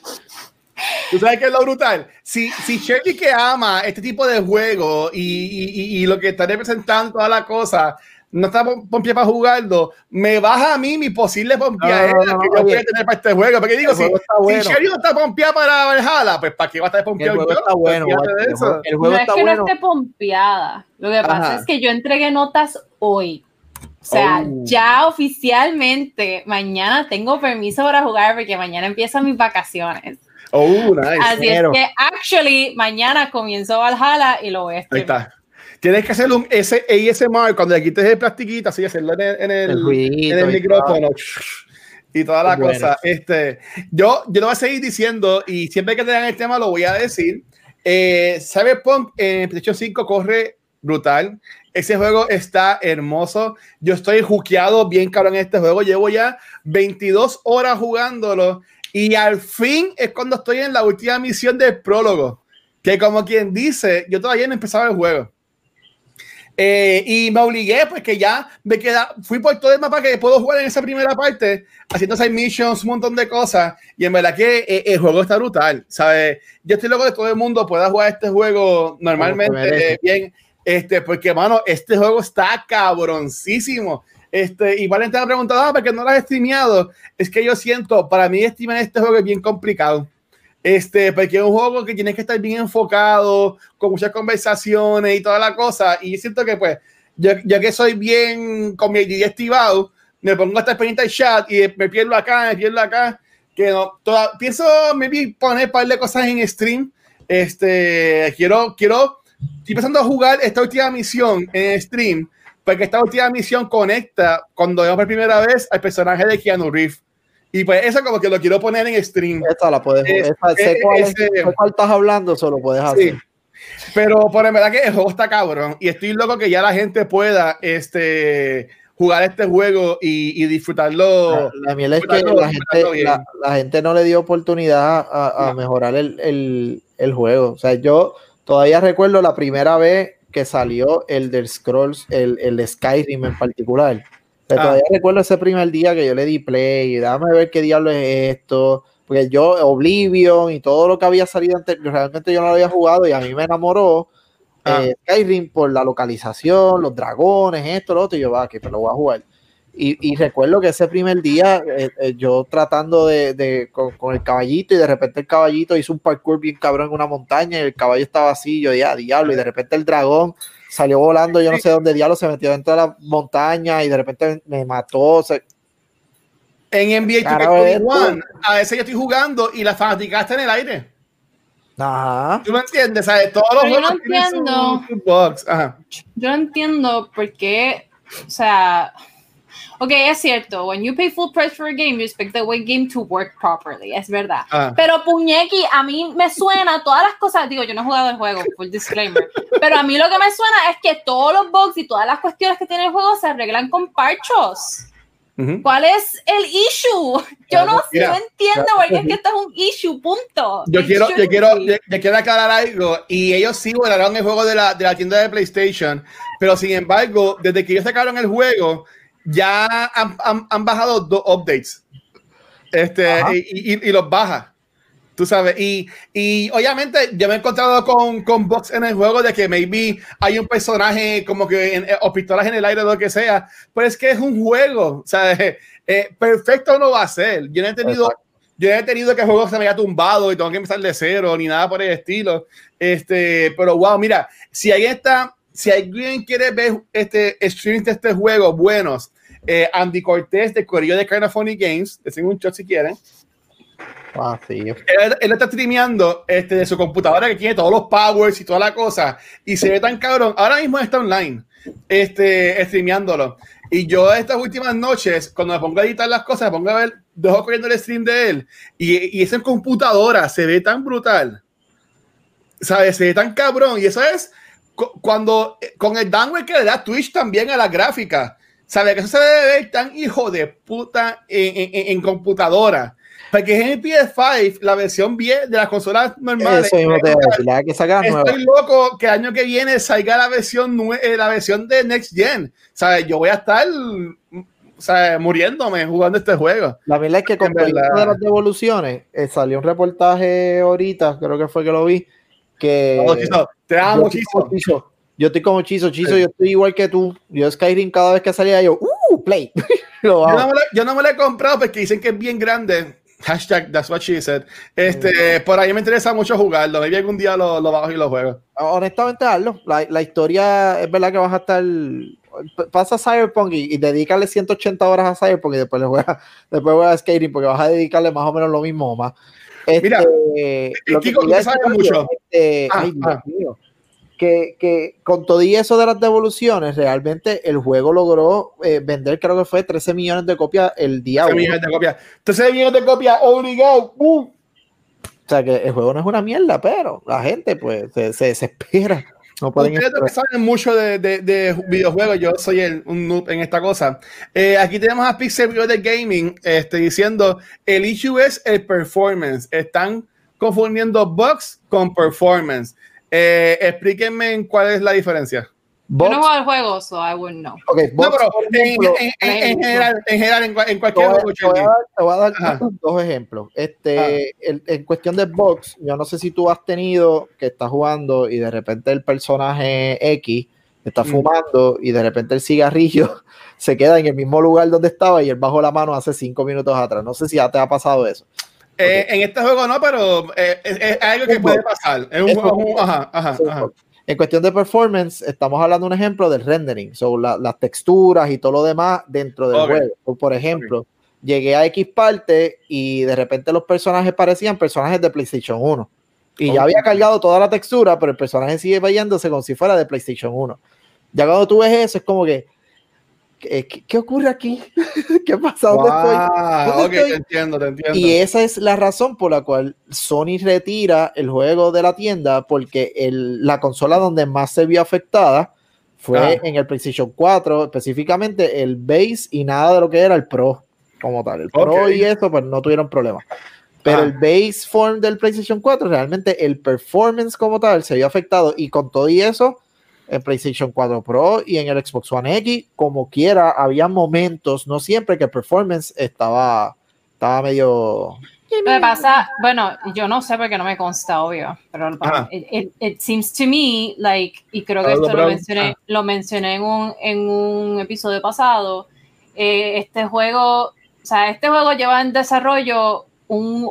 Speaker 3: ¿Tú sabes qué es lo brutal? Si, si Shirley que ama este tipo de juego y, y, y, lo que está representando toda la cosa, no está pompeada para jugarlo, me baja a mí mi posible pompeadera que yo voy a tener para este juego. Porque digo, si, bueno. si Sherry no está pompeada para Valhalla, pues ¿para qué va a estar pompeado?
Speaker 2: El juego está bueno.
Speaker 1: El juego, el juego no es que no esté pompeada. Lo que pasa es que yo entregué notas hoy. O sea, oh. ya oficialmente mañana tengo permiso para jugar porque mañana empiezan mis vacaciones.
Speaker 3: Oh, nice.
Speaker 1: Así es que, actually, mañana comienzo Valhalla y lo voy a
Speaker 3: estar. Ahí está. Tienes que hacer un ASMR cuando le quites el plastiquito, así hacerlo en el, en el, en el micrófono y toda la cosa. Este, yo, yo lo voy a seguir diciendo y siempre que te dan el tema lo voy a decir. Eh, Cyberpunk en PlayStation 5 corre brutal. Ese juego está hermoso. Yo estoy juqueado bien cabrón en este juego. Llevo ya 22 horas jugándolo y al fin es cuando estoy en la última misión del prólogo. Que como quien dice, yo todavía no he empezado el juego. Eh, y me obligué, pues que ya me queda, fui por todo el mapa que puedo jugar en esa primera parte, haciendo esas missions, un montón de cosas, y en verdad que eh, el juego está brutal, ¿sabes? Yo estoy loco de todo el mundo pueda jugar este juego normalmente bien, este, porque, mano, este juego está cabroncísimo. Este, y Valente me ha preguntado, ah, ¿por qué no lo has streameado? Es que yo siento, para mí, streamear este juego es bien complicado. Este, porque es un juego que tienes que estar bien enfocado, con muchas conversaciones y toda la cosa. Y siento que, pues, ya que soy bien con mi activado, me pongo estar pendiente al chat y me pierdo acá, me pierdo acá. Que no, toda, pienso, maybe poner un par de cosas en stream. Este, quiero, quiero, estoy empezando a jugar esta última misión en stream, porque esta última misión conecta cuando veo por primera vez al personaje de Keanu Reeves. Y pues eso como que lo quiero poner en stream.
Speaker 2: Esta la puedes es, sé cuál, estás hablando, solo puedes hacer.
Speaker 3: Pero por en verdad que el juego está cabrón. Y estoy loco que ya la gente pueda este, jugar este juego y, y disfrutarlo.
Speaker 2: La, miel es que la gente, la, gente, no le dio oportunidad a, a mejorar el, el, el, juego. O sea, yo todavía recuerdo la primera vez que salió el del Scrolls, el, el Skyrim en particular Ah. todavía recuerdo ese primer día que yo le di play, dame ver qué diablo es esto, porque yo, Oblivion y todo lo que había salido antes, realmente yo no lo había jugado y a mí me enamoró ah. eh, Skyrim por la localización, los dragones, esto, lo otro, y yo, va, que te lo voy a jugar. Y, y, recuerdo que ese primer día, eh, eh, yo tratando de, de con, con, el caballito, y de repente el caballito hizo un parkour bien cabrón en una montaña, y el caballo estaba así, yo ya, diablo, y de repente el dragón salió volando, yo no sé dónde diablo se metió dentro de la montaña y de repente me mató.
Speaker 3: En NBA 2K21, a veces yo estoy jugando y la fanática está en el aire.
Speaker 2: Ajá.
Speaker 3: ¿Tú me entiendes? ¿Sabes? Todos los
Speaker 1: yo no entiendo. Yo no entiendo por qué, o sea, Ok, es cierto. When you pay full price for a game, you expect the game to work properly. Es verdad.
Speaker 3: Ah.
Speaker 1: Pero Puñeki, a mí me suena todas las cosas. Digo, yo no he jugado el juego, full disclaimer. pero a mí lo que me suena es que todos los bugs y todas las cuestiones que tiene el juego se arreglan con parchos.
Speaker 3: Ujú.
Speaker 1: ¿Cuál es el issue? Yo no, entiendo porque es que esto es un issue, punto.
Speaker 3: Yo
Speaker 1: It
Speaker 3: quiero, yo quiero, yo, yo quiero aclarar algo. Y ellos sí volaron el juego de la, de la tienda de PlayStation. Pero sin embargo, desde que ellos sacaron el juego, ya han, han- han bajado dos updates. Este, y, y- y los baja. Tú sabes, y, y obviamente yo me he encontrado con, con bugs en el juego de que maybe hay un personaje como que en, o pistolas en el aire o lo que sea, pero es que es un juego, o sea, eh, perfecto no va a ser. Yo no he tenido,
Speaker 2: Exacto.
Speaker 3: yo he tenido que el juego se me haya tumbado y tengo que empezar de cero ni nada por el estilo. Este, pero wow, mira, si alguien está, si alguien quiere ver este streams de este juego buenos, eh, Andy Cortés de Corillo de Funny Games, tengo un shot si quieren.
Speaker 2: Ah, sí.
Speaker 3: Él, él está streameando este, de su computadora que tiene todos los powers y toda la cosa y se ve tan cabrón. Ahora mismo está online, este, streameándolo. Y yo estas últimas noches, cuando me pongo a editar las cosas, me pongo a ver, dejo corriendo el stream de él y, y esa computadora se ve tan brutal. ¿Sabes? Se ve tan cabrón. Y eso es cu- cuando eh, con el downgrade que le da Twitch también a la gráfica. ¿Sabes? Que eso se debe ver tan hijo de puta en, en- en- computadora. Porque es en PS5, la versión bien de las consolas normales.
Speaker 2: Eso mismo te la que sacar nueva.
Speaker 3: Estoy loco que el año que viene salga la versión eh, la versión de Next Gen. ¿Sabes? Yo voy a estar ¿sabes? muriéndome jugando este juego.
Speaker 2: La verdad es que con de las devoluciones, eh, salió un reportaje ahorita, creo que fue que lo vi, que
Speaker 3: te amo.
Speaker 2: Yo estoy como Chizo, Chizo,
Speaker 3: Sí.
Speaker 2: yo estoy igual que tú. Yo Skyrim cada vez que salía yo, ¡uh! Play.
Speaker 3: Yo no, me la, yo no me la he comprado porque dicen que es bien grande. Hashtag that's what she said. Este, por ahí me interesa mucho jugarlo. Maybe algún día lo, lo bajo y lo juego.
Speaker 2: Honestamente, hazlo. La, la historia es verdad que vas a estar. Pasa Cyberpunk y, y dedícale 180 horas a Cyberpunk y después le juegas, después juegas a Skyrim porque vas a dedicarle más o menos lo mismo o más. Este,
Speaker 3: Mira,
Speaker 2: lo que
Speaker 3: Kiko, mucho.
Speaker 2: este,
Speaker 3: Ah,
Speaker 2: ay, Dios
Speaker 3: ah.
Speaker 2: mío, que, que con todo y eso de las devoluciones, realmente el juego logró eh, vender, creo que fue 13 millones de copias el día
Speaker 3: 13
Speaker 2: uno.
Speaker 3: millones de copias. 13 millones de copias obligado. ¡Uh!
Speaker 2: O sea que el juego no es una mierda, pero la gente pues se, se desespera. No pueden
Speaker 3: Ustedes
Speaker 2: esperar.
Speaker 3: saben mucho de, de- de videojuegos, yo soy el- un noob en esta cosa. Eh, aquí tenemos a Pixel de Gaming este, diciendo, el issue es el performance. Están confundiendo bugs con performance. Eh, explíquenme en cuál es la diferencia.
Speaker 1: Yo no
Speaker 2: Box-
Speaker 1: juego al juego, so I wouldn't know.
Speaker 2: ok,
Speaker 3: No,
Speaker 2: Box,
Speaker 3: pero
Speaker 2: por
Speaker 3: en,
Speaker 2: ejemplo,
Speaker 3: en- en- en general, en, general, en, en cualquier juego,
Speaker 2: te voy a dar, te voy a dar dos ejemplos. Este, el- en cuestión de box, yo no sé si tú has tenido que estás jugando y de repente el personaje X está
Speaker 3: Mm.
Speaker 2: fumando y de repente el cigarrillo se queda en el mismo lugar donde estaba y él bajó la mano hace cinco minutos atrás. No sé si ya te ha pasado eso.
Speaker 3: Eh, en este juego no, pero eh, es, es algo que puede pasar. Es un
Speaker 2: Es
Speaker 3: juego.
Speaker 2: un
Speaker 3: un-
Speaker 2: bug.
Speaker 3: Ajá, ajá,
Speaker 2: Sí,
Speaker 3: ajá.
Speaker 2: En cuestión de performance, estamos hablando de un ejemplo del rendering, so, la- las texturas y todo lo demás dentro del
Speaker 3: Ok.
Speaker 2: juego. Por ejemplo, llegué a X parte y de repente los personajes parecían personajes de PlayStation 1. Y ya había cargado toda la textura, pero el personaje sigue vayándose como si fuera de PlayStation 1. Ya cuando tú ves eso, es como que, ¿qué, qué- qué ocurre aquí? ¿Qué pasa? ¿Dónde estoy?
Speaker 3: Wow,
Speaker 2: ¿Dónde
Speaker 3: ok,
Speaker 2: estoy?
Speaker 3: te entiendo, te entiendo.
Speaker 2: Y esa es la razón por la cual Sony retira el juego de la tienda, porque el- la consola donde más se vio afectada fue
Speaker 3: Ah.
Speaker 2: en el PlayStation 4, específicamente el base y nada de lo que era el Pro como tal. El Pro
Speaker 3: Ok.
Speaker 2: y eso, pues no tuvieron problemas. Pero
Speaker 3: Ah.
Speaker 2: el base form del PlayStation 4, realmente el performance como tal se vio afectado y con todo y eso, en PlayStation 4 Pro y en el Xbox One X, como quiera, había momentos, no siempre que el performance estaba, estaba medio...
Speaker 1: Que pasa, bueno, yo no sé porque no me consta, obvio, pero
Speaker 3: Ajá.
Speaker 1: it, it- it seems to me like, y creo que
Speaker 3: Pablo
Speaker 1: esto lo mencioné,
Speaker 3: Ah.
Speaker 1: lo mencioné en un, en un episodio pasado, eh, este juego, o sea, este juego lleva en desarrollo un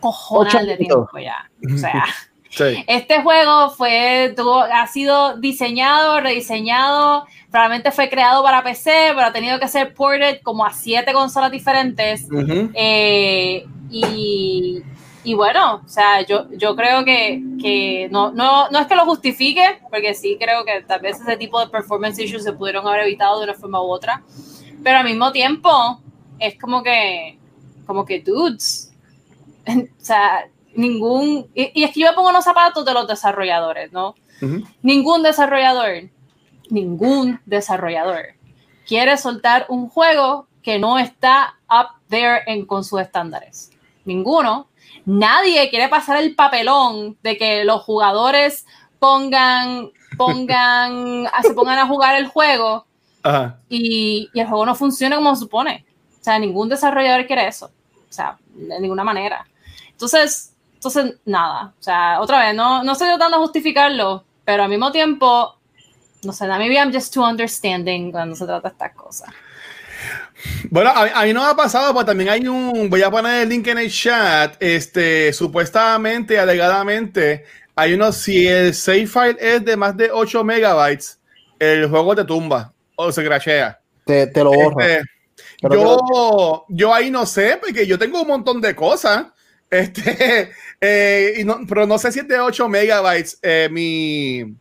Speaker 1: cojonal de tiempo ya, o sea,
Speaker 3: Sí.
Speaker 1: este juego fue, tuvo, ha sido diseñado, rediseñado, probablemente fue creado para PC, pero ha tenido que ser ported como a siete consolas diferentes.
Speaker 3: Ujú.
Speaker 1: Eh, y, y bueno, o sea, yo, yo creo que, que no, no, no es que lo justifique, porque sí creo que tal vez ese tipo de performance issues se pudieron haber evitado de una forma u otra, Pero al mismo tiempo, es como que, como que dudes. o sea, ningún. Y, es que yo me pongo los zapatos de los desarrolladores, ¿no? Ningún desarrollador, ningún desarrollador quiere soltar un juego que no está up there en, con sus estándares. Ninguno. Nadie quiere pasar el papelón de que los jugadores pongan, pongan, se pongan a jugar el juego Y, y, el juego no funcione como se supone. O sea, ningún desarrollador quiere eso. O sea, de ninguna manera. Entonces, entonces, nada. O sea, otra vez, no, no estoy tratando de justificarlo, pero al mismo tiempo, no sé, maybe I'm just too understanding cuando se trata de estas cosas.
Speaker 3: Bueno, a, mí no me ha pasado, pues también hay un, voy a poner el link en el chat, este, supuestamente, alegadamente, hay unos, si el save file es de más de 8 megabytes, el juego te tumba o se crashea.
Speaker 2: Te, te lo borra. Este,
Speaker 3: yo, yo ahí no sé, porque yo tengo un montón de cosas. Este, eh, pero no sé si es de 8 megabytes eh, mi,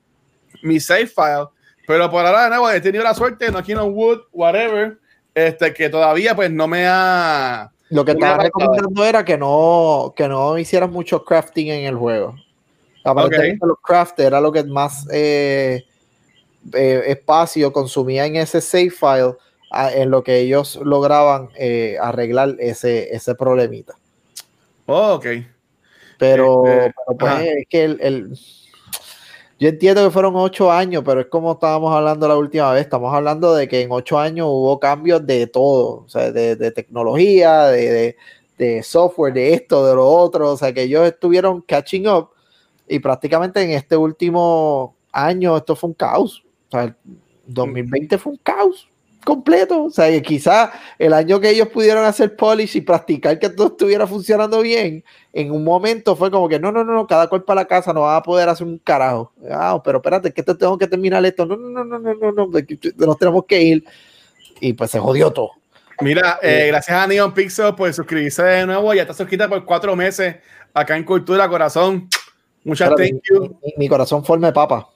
Speaker 3: mi save file. Pero por ahora, de nuevo, he tenido la suerte, no en Wood, whatever, este, que todavía pues no me ha...
Speaker 2: Lo que estaba recomendando era que no, que no hicieras mucho crafting en el juego. Aparentemente los craft era lo que más eh, espacio consumía en ese save file en lo que ellos lograban arreglar ese, ese problemita.
Speaker 3: Oh, ok.
Speaker 2: Pero, este, pues, es que el, yo entiendo que fueron ocho años, pero es como estábamos hablando la última vez. Estamos hablando de que en ocho años hubo cambios de todo, o sea, de, tecnología, de, software, de esto, de lo otro. O sea, que ellos estuvieron catching up y prácticamente en este último año esto fue un caos. O sea, el 2020 fue un caos completo. O sea, que quizá el año que ellos pudieron hacer polish y practicar que todo estuviera funcionando bien, en un momento fue como que no, no, no, cada cual para la casa no va a poder hacer un carajo. Ah, pero espérate, que tengo que terminar esto. No, no, no, no, no, no, nos tenemos que ir. Y pues se jodió todo.
Speaker 3: Mira, eh, gracias a Neon Pixel por suscribirse de nuevo. Ya está suscrita por cuatro meses acá en Cultura Corazón. Muchas thank you.
Speaker 2: Mi, corazón forme papa.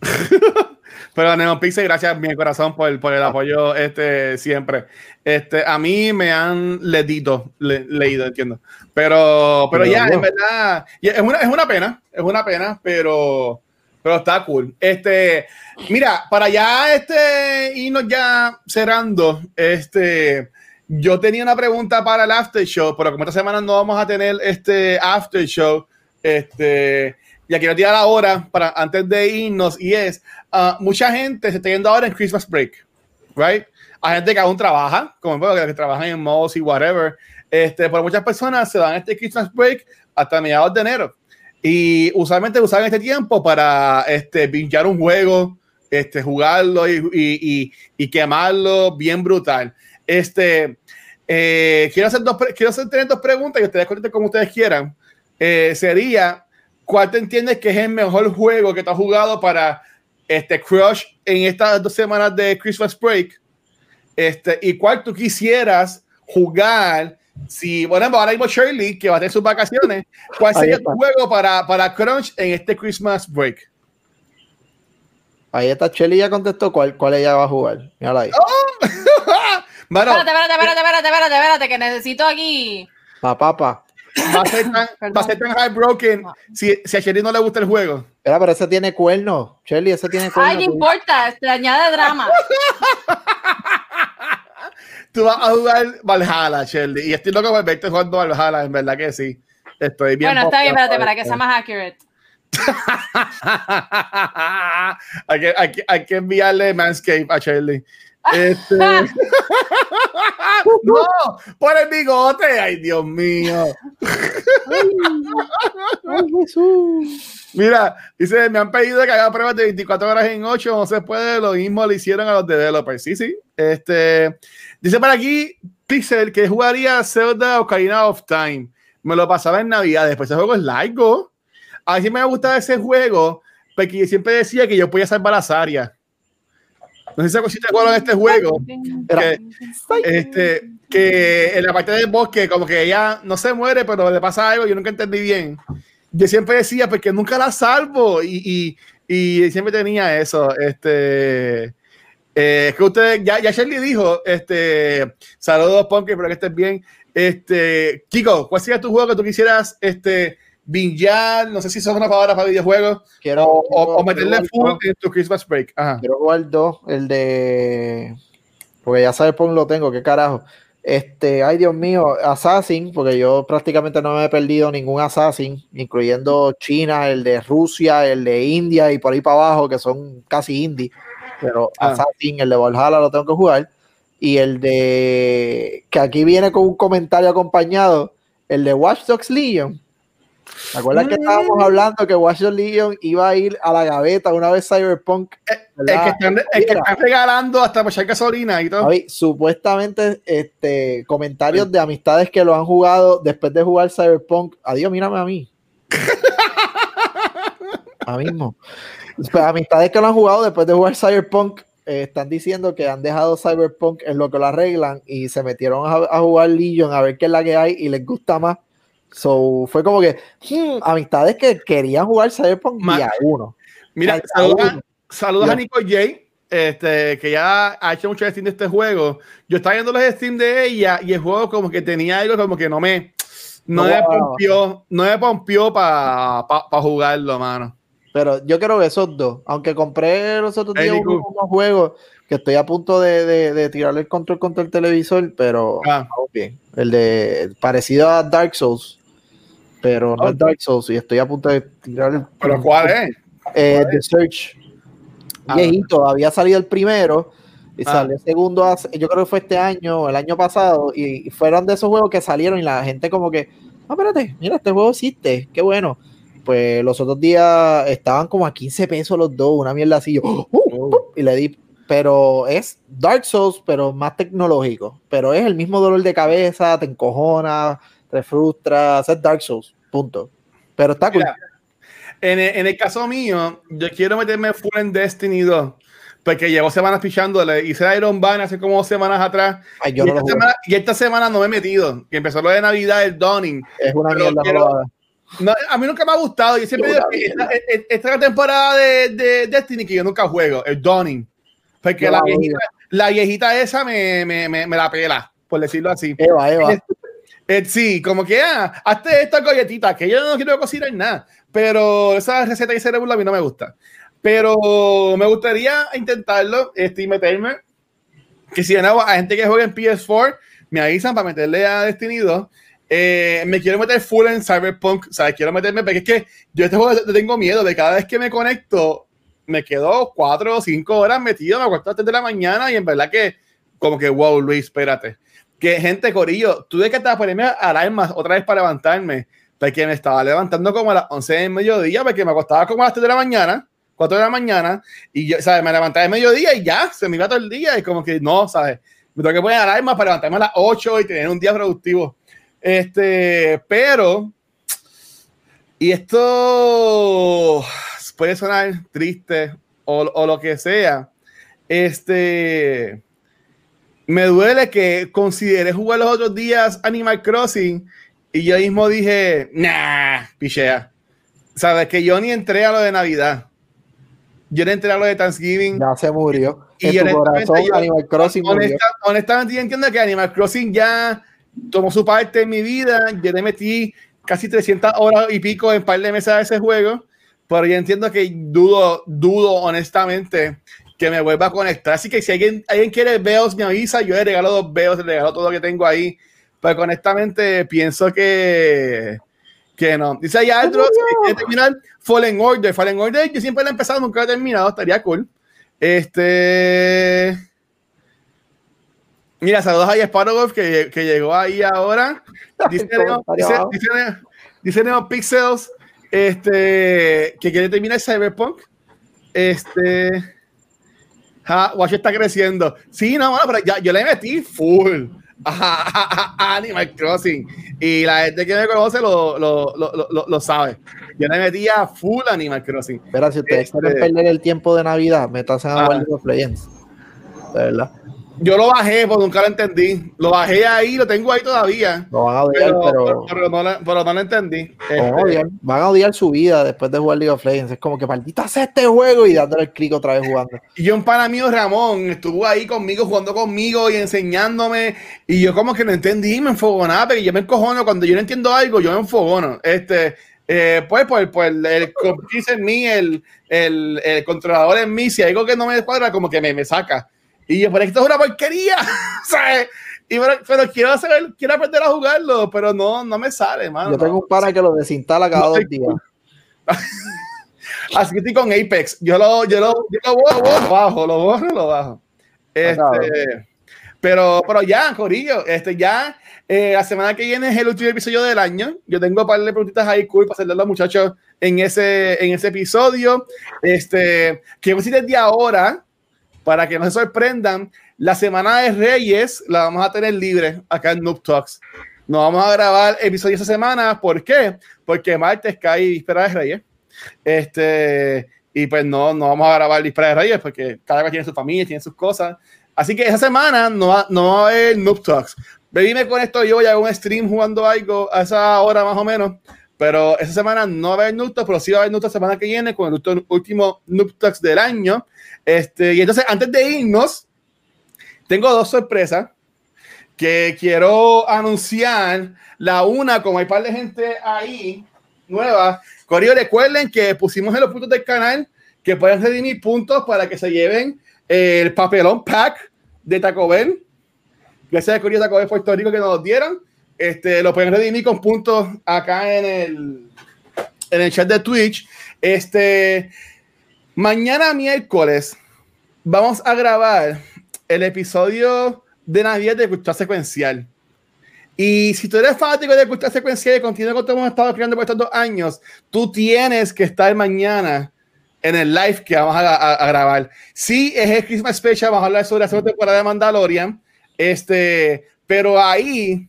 Speaker 3: Pero Neon Pixel, gracias mi corazón por, por el apoyo este, siempre. Este, a mí me han leído, leído, entiendo. Pero, pero ya, en verdad, es, una, es una pena, es una pena, pero, pero está cool. Este, mira, para ya este, irnos ya cerrando, este, yo tenía una pregunta para el after show, pero como esta semana no vamos a tener este after show, este, ya quiero tirar ahora para antes de irnos y es uh, mucha gente se está yendo ahora en Christmas break, right? Hay gente que aún trabaja, como bueno, que trabajan en malls y whatever. Este, pero muchas personas se dan este Christmas break hasta mediados de enero y usualmente usan este tiempo para este pinchar un juego, este, jugarlo y, y, y, quemarlo bien brutal. Este, eh, quiero hacer dos, quiero hacer tener dos preguntas y ustedes contesten como ustedes quieran. Eh, sería ¿cuál te entiendes que es el mejor juego que te has jugado para este Crush en estas dos semanas de Christmas Break? Este, y cuál tú quisieras jugar si, bueno, ahora mismo Shirley, que va a tener sus vacaciones, ¿cuál sería tu juego para, para Crunch en este Christmas Break?
Speaker 2: Ahí está, Shelly ya contestó cuál, cuál ella va a jugar. Mírala ahí.
Speaker 1: ¡Oh! espérate, espérate, espérate, espérate, espérate, espérate, que necesito aquí.
Speaker 2: Pa, papá
Speaker 3: va a ser tan, va a ser tan heartbroken si, si, a Shelly no le gusta el juego.
Speaker 2: Espera, pero ese tiene cuerno. Shelly, ese tiene cuerno.
Speaker 1: Ay, no importa, te añade drama.
Speaker 3: Tú vas a jugar Valhalla, Shelly. Y estoy loco por verte jugando Valhalla, en verdad que sí. Estoy bien.
Speaker 1: Bueno, está bien, espérate, para que sea más accurate.
Speaker 3: hay, que, hay, que, hay que enviarle Manscape a Shelly. Este... no, por el bigote. Ay, Dios mío. Mira, dice, me han pedido que haga pruebas de 24 horas en 8, no se puede, lo mismo le hicieron a los developers. Sí, sí. Este, dice por aquí Pixel que jugaría Zelda Ocarina of Time. Me lo pasaba en Navidad, después ese juego es largo. A mí me gusta ese juego, porque siempre decía que yo podía salvar las áreas. No sé si te acuerdas de este juego. Que, este, que en la parte del bosque, como que ella no se muere, pero le pasa algo, yo nunca entendí bien. Yo siempre decía, porque nunca la salvo. Y, y, y siempre tenía eso. Este. Eh, es que ustedes, ya, ya Shirley dijo, este, saludos, Punk, espero que estés bien. Este, Kiko, ¿cuál sería tu juego que tú quisieras, este, bingear? No sé si son una palabra para videojuegos.
Speaker 2: Quiero,
Speaker 3: o, o, o meterle
Speaker 2: quiero
Speaker 3: full
Speaker 2: jugar
Speaker 3: en tu Christmas break. Ajá.
Speaker 2: Quiero jugar dos, el de. Porque ya sabes por dónde lo tengo, qué carajo. Este, ay Dios mío, Assassin, porque yo prácticamente no me he perdido ningún Assassin, incluyendo China, el de Rusia, el de India y por ahí para abajo, que son casi indie. Pero
Speaker 3: Ah.
Speaker 2: Assassin, el de Valhalla lo tengo que jugar. Y el de. que aquí viene con un comentario acompañado, el de Watch Dogs Legion. ¿Te acuerdas que
Speaker 3: Mm.
Speaker 2: estábamos hablando que Dogs Legion iba a ir a la gaveta una vez Cyberpunk?
Speaker 3: El
Speaker 2: ¿verdad?
Speaker 3: que, están, el que están regalando hasta echar gasolina y todo.
Speaker 2: Javi, supuestamente este, comentarios de amistades que lo han jugado después de jugar Cyberpunk. Adiós, mírame a mí. a mismo. Pues, amistades que lo han jugado después de jugar Cyberpunk eh, están diciendo que han dejado Cyberpunk en lo que lo arreglan y se metieron a, a jugar Legion a ver qué es la que hay y les gusta más. So, fue como que hmm, amistades que querían jugar Cyberpunk día uno.
Speaker 3: Mira, saludos, a. Nico J, este, que ya ha hecho mucho Steam de este juego. Yo estaba viendo los Steam de ella y el juego como que tenía algo como que no me no
Speaker 2: No
Speaker 3: me pompió, no me pompió para pa, pa jugarlo, mano.
Speaker 2: Pero yo creo que esos dos, aunque compré los otros días unos, unos juegos que estoy a punto de, de, de tirarle el control contra el televisor, pero
Speaker 3: Ah.
Speaker 2: bien. El de parecido a Dark Souls, pero no es. Dark Souls y estoy a punto de tirarle el
Speaker 3: Pero ¿cuál es?
Speaker 2: Eh,
Speaker 3: ¿Cuál
Speaker 2: The Search.
Speaker 3: Ah.
Speaker 2: Viejito, había salido el primero y
Speaker 3: Ah.
Speaker 2: salió el segundo, hace- yo creo que fue este año el año pasado, y, y fueron de esos juegos que salieron y la gente como que, ah, espérate, mira, este juego existe, qué bueno. Pues los otros días estaban como a 15 pesos los dos, una mierda así, yo, "Uh, uh", y le di, pero es Dark Souls, pero más tecnológico, pero es el mismo dolor de cabeza, te encojona, te frustra, es Dark Souls, punto. Pero está cool.
Speaker 3: En el, en el caso mío, yo quiero meterme full en Destiny 2. Porque llevo semanas pichándole. Hice Iron Man hace como dos semanas atrás.
Speaker 2: Ay, yo
Speaker 3: y,
Speaker 2: no
Speaker 3: esta semana, y esta semana no me he metido. Que empezó lo de Navidad, el Dawning.
Speaker 2: es una mierda.
Speaker 3: quiero-. No, a mí nunca me ha gustado. Yo siempre
Speaker 2: Yo
Speaker 3: digo que esta,
Speaker 2: mierda.
Speaker 3: e- esta es la temporada de, de Destiny que yo nunca juego, el Dawning. Porque la viejita, la viejita esa me, me, me, me la pela, por decirlo así.
Speaker 2: Eva, Eva.
Speaker 3: Eh, sí, como que, ah, hazte esta galletita, que yo no quiero cocinar nada. Pero esa receta de cerebro a mí no me gusta. Pero me gustaría intentarlo este, y meterme. Que si de nuevo a gente que juega en PS4, me avisan para meterle a Destiny 2. Eh, me quiero meter full en Cyberpunk, ¿sabes? Quiero meterme, porque es que yo este juego tengo miedo de cada vez que me conecto, me quedo cuatro o cinco horas metido, me acuesto a las 3 de la mañana y en verdad que, como que, wow, Luis, espérate. Que gente, Corillo, tuve que hasta ponerme alarmas otra vez para levantarme, porque me estaba levantando como a las 11 del mediodía, porque me acostaba como a las 3 de la mañana, 4 de la mañana, y yo, ¿sabes? Me levantaba de mediodía y ya, se me iba todo el día, y como que no, ¿sabes? Me tengo que poner alarmas para levantarme a las 8 y tener un día productivo. Este, pero, y esto puede sonar triste o, o lo que sea, este, me duele que consideré jugar los otros días Animal Crossing y yo mismo dije, nah, pichea. Sabes que yo ni entré a lo de Navidad. Yo no entré a lo de Thanksgiving.
Speaker 2: Ya se murió.
Speaker 3: Y
Speaker 2: en tu corazón,
Speaker 3: yo-
Speaker 2: Animal Crossing murió.
Speaker 3: Honesta- honestamente, yo entiendo que Animal Crossing ya tomó su parte en mi vida. Yo le metí casi 300 horas y pico en par de meses a ese juego. Pero yo entiendo que dudo, dudo honestamente que me vuelva a conectar. Así que si alguien, alguien quiere Beos, me avisa. Yo le regalo dos Beos, le regalo todo lo que tengo ahí. Pero honestamente pienso que, que no. Dice ahí Aldros quiere terminar Fallen Order. Fallen Order, yo siempre lo he empezado, nunca lo he terminado. Estaría cool. Este. Mira, saludos a Sparrow que, que llegó ahí ahora. Dice, Neo, dice,
Speaker 2: abajo.
Speaker 3: dice, Neo- dice Neo Pixels este, que quiere terminar Cyberpunk. Este. Ja, está creciendo. Sí, no, bueno, pero ya, yo le metí full a, a- a Animal Crossing. Y la gente que me conoce lo, lo, lo, lo, lo sabe. Yo le metí a full Animal Crossing.
Speaker 2: Espera, si ustedes
Speaker 3: Este-
Speaker 2: quieren perder el tiempo de Navidad, métanse a
Speaker 3: Ah.
Speaker 2: World of Legends. De verdad.
Speaker 3: Yo lo bajé, porque nunca lo entendí. Lo bajé ahí, lo tengo ahí todavía.
Speaker 2: Lo van a odiar, pero,
Speaker 3: pero, pero no, lo- pero no lo entendí.
Speaker 2: van a odiar. Van a odiar su vida después de jugar League of Legends. Es como que maldita sea este juego y dándole el clic otra vez jugando.
Speaker 3: Y un pana mío, Ramón, estuvo ahí conmigo, jugando conmigo y enseñándome. Y yo como que no entendí, me enfogonaba, porque yo me encojono. Cuando yo no entiendo algo, yo me enfogono. Este, eh, pues, pues, pues el, en mí, el, el, el controlador en mí, si hay algo que no me cuadra, como que me, me saca. Y yo, pero esto es una porquería, ¿sabes? Y pero, pero quiero saber, quiero aprender a jugarlo, pero no, no me sale, mano.
Speaker 2: Yo tengo un pana que lo desinstala cada
Speaker 3: No
Speaker 2: dos días.
Speaker 3: Así que estoy con Apex. Yo lo, yo lo, yo lo borro, lo bajo, lo borro, lo bajo. Este, pero, pero ya, Corillo, este, ya eh, la semana que viene es el último episodio del año. Yo tengo un par de preguntitas ahí cool para hacerle a los muchachos en ese, en ese episodio. Este, quiero decir desde ahora, para que no se sorprendan, la semana de Reyes la vamos a tener libre acá en Noob Talks. No vamos a grabar episodios esa semana. ¿Por qué? Porque martes cae víspera de Reyes. Este, y pues no, no vamos a grabar víspera de Reyes porque cada vez tiene su familia, tiene sus cosas. Así que esa semana no no va a haber Noob Talks. Baby me conecto yo y hago un stream jugando algo a esa hora más o menos. Pero esa semana no va a haber Noob Talks, pero sí va a haber Noob Talks semana que viene con el último Noob Talks del año. Este, y entonces, antes de irnos, tengo dos sorpresas que quiero anunciar. La una, como hay par de gente ahí nueva, Corio, recuerden que pusimos en los puntos del canal que pueden redimir puntos para que se lleven eh, el papelón pack de Taco Bell. Gracias a Corio Taco Bell Puerto Rico que nos dieron. Este, lo pueden redimir con puntos acá en el, en el chat de Twitch. Este, mañana miércoles vamos a grabar el episodio de Navidad de Cultura Secuencial. Y si tú eres fanático de Cultura Secuencial y continúa que hemos estado creando por estos dos años, tú tienes que estar mañana en el live que vamos a, a- a grabar. Sí, es el Christmas Special, vamos a hablar sobre la segunda temporada de Mandalorian. Este, pero ahí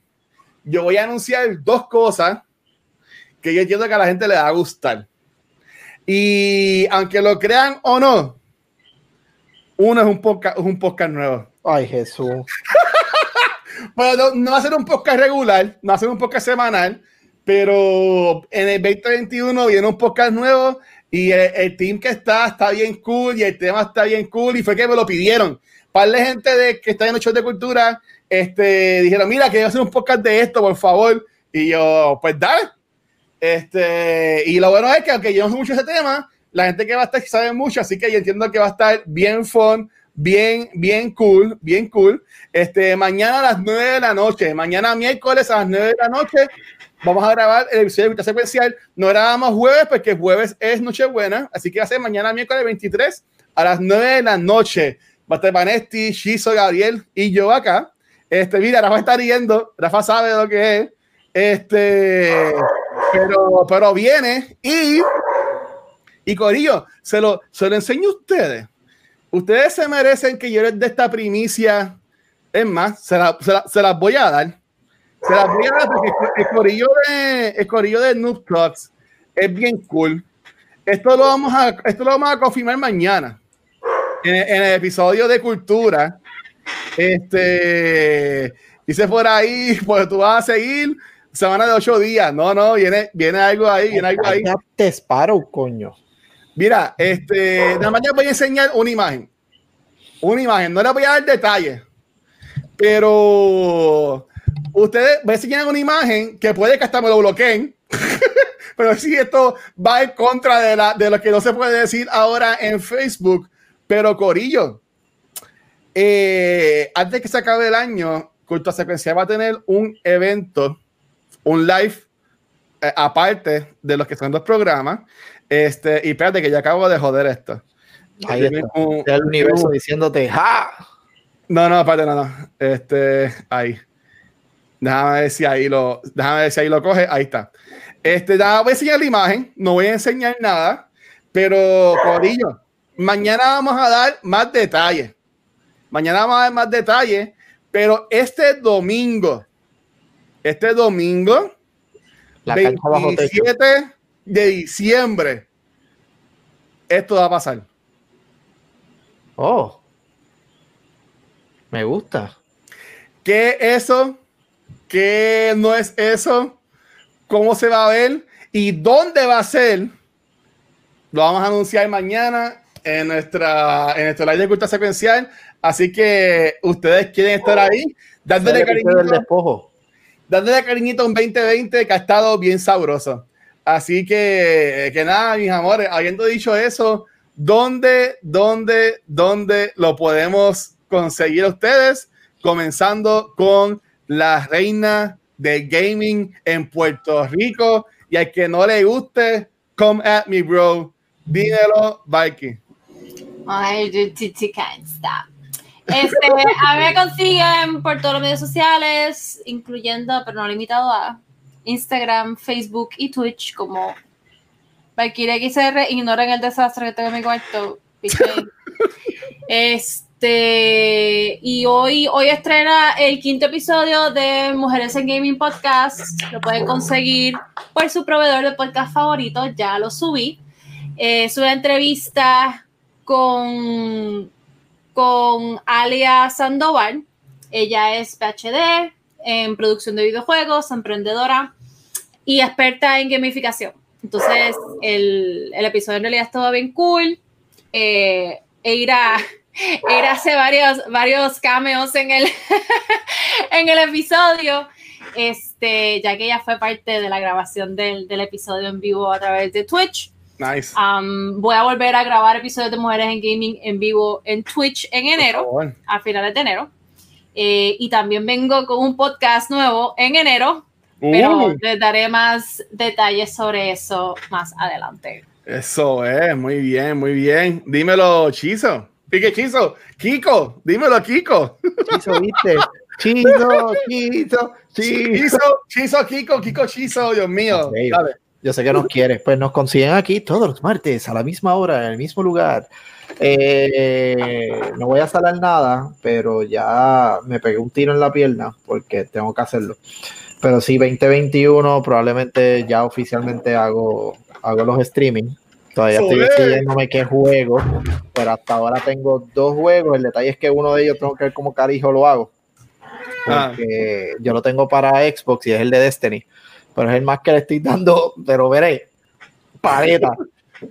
Speaker 3: yo voy a anunciar dos cosas que yo entiendo que a la gente le va a gustar. Y aunque lo crean o no, uno es un podcast, es un podcast nuevo.
Speaker 2: Ay, Jesús.
Speaker 3: Bueno, no, no va a ser un podcast regular, no va a ser un podcast semanal, pero en el 2021 viene un podcast nuevo y el, el team que está está bien cool y el tema está bien cool y fue que me lo pidieron. Par de gente de, que está en los shows de cultura este, dijeron, mira, que hacer un podcast de esto, por favor. Y yo, pues dale. Este, y lo bueno es que aunque yo no sé mucho ese tema, la gente que va a estar sabe mucho, así que yo entiendo que va a estar bien fun, bien, bien cool, bien cool. Este, mañana a las 9 de la noche, mañana miércoles a las 9 de la noche, vamos a grabar el episodio de Vista Secuencial. No grabamos jueves porque jueves es Nochebuena, así que va a ser mañana miércoles 23 a las 9 de la noche. Va a estar Vanesti, Shizo, Gabriel y yo acá. Este, mira, Rafa está riendo, Rafa sabe lo que es. Este, pero, pero viene y, y Corillo, se lo, se lo enseño a ustedes. Ustedes se merecen que yo les dé esta primicia. Es más, se, la- se la- se las voy a dar. Se las voy a dar porque el corillo de, el corillo de Noob Talks es bien cool. Esto lo vamos a, esto lo vamos a confirmar mañana. En, en el episodio de cultura. Este dice por ahí, pues tú vas a seguir semana de ocho días. No, no, viene, viene algo ahí, viene algo ahí.
Speaker 2: Te Sparrow, coño.
Speaker 3: Mira, este, nada más les voy a enseñar una imagen. Una imagen, no les voy a dar detalles. Pero ustedes ven si tienen una imagen que puede que hasta me lo bloqueen. pero si esto va en contra de, la, de lo que no se puede decir ahora en Facebook. Pero Corillo, eh, antes que se acabe el año, Cultura Secuencial va a tener un evento, un live eh, aparte de los que son los programas. Este, y espérate que ya acabo de joder esto.
Speaker 2: Ahí está.
Speaker 3: Un-
Speaker 2: El universo diciéndote, ¡ja!
Speaker 3: no, no, espérate, no, no. Este, ahí. Déjame ver si ahí lo, déjame ver si ahí lo coge. Ahí está. Este, ya voy a enseñar la imagen. No voy a enseñar nada. Pero, Corillo, mañana vamos a dar más detalles. Mañana vamos a dar más detalles. Pero este domingo, este domingo,
Speaker 2: La cancha bajo techo.
Speaker 3: 27 de diciembre, esto va a pasar.
Speaker 2: Oh, Me gusta.
Speaker 3: ¿Qué es eso? ¿Qué no es eso? ¿Cómo se va a ver? ¿Y dónde va a ser? Lo vamos a anunciar mañana en nuestra en nuestro live de cultura secuencial. Así que ustedes quieren estar ahí, dándole cariñito, dándole cariñito un 2020 que ha estado bien sabroso. Así que, que nada, mis amores, habiendo dicho eso, ¿dónde, dónde, dónde lo podemos conseguir ustedes? Comenzando con la reina del gaming en Puerto Rico. Y al que no le guste, come at me, bro. Dímelo, Viking.
Speaker 1: Ay, can't stop. Este, a mí me consiguen por todos los medios sociales, incluyendo, pero no limitado a Instagram, Facebook y Twitch como Valkyrie XR. Ignoren el desastre que tengo en mi cuarto. Este, y hoy, hoy estrena el quinto episodio de Mujeres en Gaming Podcast. Lo pueden conseguir por su proveedor de podcast favorito. Ya lo subí. Es una entrevista con, con Alia Sandoval. Ella es PhD en producción de videojuegos, emprendedora y experta en gamificación. Entonces, el, el episodio en realidad estaba bien cool. Eh, Eira, Eira hace varios, varios cameos en el, en el episodio, este, ya que ella fue parte de la grabación del, del episodio en vivo a través de Twitch.
Speaker 3: Nice.
Speaker 1: Um, voy a volver a grabar episodios de Mujeres en Gaming en vivo en Twitch en enero, a finales de enero. Eh, y también vengo con un podcast nuevo en enero, pero uh. les daré más detalles sobre eso más adelante.
Speaker 3: Eso es, muy bien, muy bien. Dímelo, Chizo. Pique Chizo. Kiko, dímelo, Kiko.
Speaker 2: Chizo, viste. Chizo, Chizo,
Speaker 3: Chizo. Chizo, Kiko, Kiko, Chizo, Dios mío.
Speaker 2: Yo sé que nos quieres. Pues nos consiguen aquí todos los martes a la misma hora, en el mismo lugar. Eh, no voy a salar nada, pero ya me pegué un tiro en la pierna porque tengo que hacerlo. Pero sí, 2021 probablemente ya oficialmente hago, hago los streaming. Todavía estoy decidiéndome qué juego, pero hasta ahora tengo dos juegos. El detalle es que uno de ellos tengo que ver cómo carijo lo hago. Ah. Porque yo lo tengo para Xbox y es el de Destiny. Pero es el más que le estoy dando, pero veré, paleta.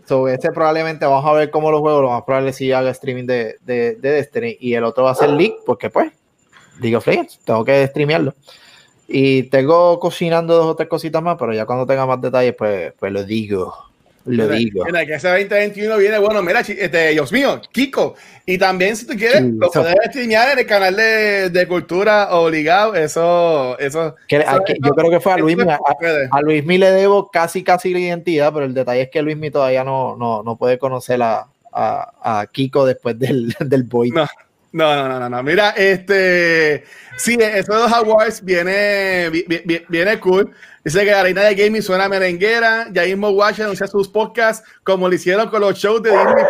Speaker 2: So, ese probablemente vamos a ver cómo lo juego. Lo más probable es si haga streaming de, de, de, Destiny. Y el otro va a ser League, porque pues, League of Legends, tengo que streamearlo. Y tengo cocinando dos o tres cositas más, pero ya cuando tenga más detalles, pues, pues lo digo. Lo digo.
Speaker 3: Mira, que ese 2021 viene bueno. Mira, este, Dios mío, Kiko. Y también, si tú quieres, lo puedes streamear en el canal de, de Cultura Obligado. Eso, eso,
Speaker 2: Yo creo que fue a Luis. A, a Luis le debo casi, casi la identidad, pero el detalle es que Luis todavía no, no, no puede conocer a, a, a Kiko después del, del Boy.
Speaker 3: No. No, no, no, no, Mira, este. Sí, eso de los awards viene, viene, viene cool. Dice que la reina de gaming suena merenguera. Ya mismo Watch anuncia sus podcasts como lo hicieron con los shows de Disney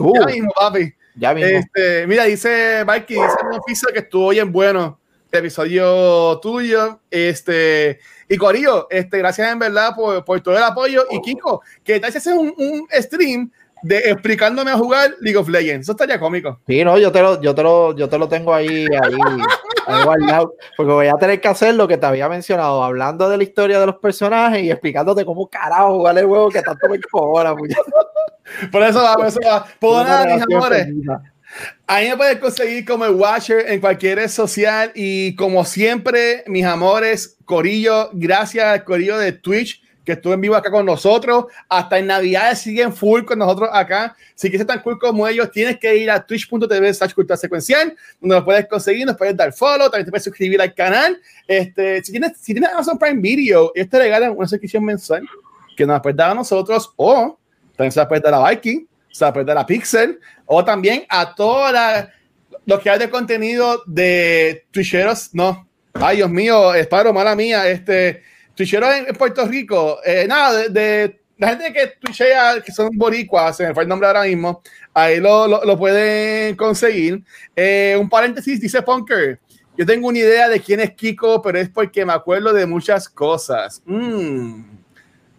Speaker 3: Uh, ya mismo, papi. Ya mismo. Este, mira, dice Mikey, dice un oficio que estuvo bien bueno. El episodio tuyo. Este, y Corillo, este, gracias en verdad por, por todo el apoyo. Y Kiko, que tal si haces un, un stream de explicándome a jugar League of Legends. Eso estaría cómico.
Speaker 2: Sí, no, yo te lo, yo te lo, yo te lo tengo ahí, ahí, guardado, porque voy a tener que hacer lo que te había mencionado, hablando de la historia de los personajes y explicándote cómo carajo jugar el juego que tanto me cobra.
Speaker 3: por eso va, por eso va. Por nada, mis amores. Ahí me puedes conseguir como el Watcher en cualquier red social y como siempre, mis amores, Corillo, gracias al Corillo de Twitch que estuvo en vivo acá con nosotros. Hasta en Navidades siguen full con nosotros acá. Si quieres tan cool como ellos, tienes que ir a twitch.tv slash cultura secuencial, donde nos puedes conseguir, nos puedes dar follow, también te puedes suscribir al canal. Este, si tienes, si tienes Amazon Prime Video, ellos te regalan una suscripción mensual que nos puedes dar a nosotros o también se la puedes dar a Viking, se la puedes dar a Pixel o también a toda los que hay de contenido de Twitcheros. No, ay Dios mío, esparo, mala mía, este Twitcheros en, Puerto Rico, eh, nada, de, la gente que twitchea, que son boricuas, se me fue el nombre ahora mismo, ahí lo, lo, pueden conseguir. Eh, un paréntesis, dice Punker, yo tengo una idea de quién es Kiko, pero es porque me acuerdo de muchas cosas. Mm,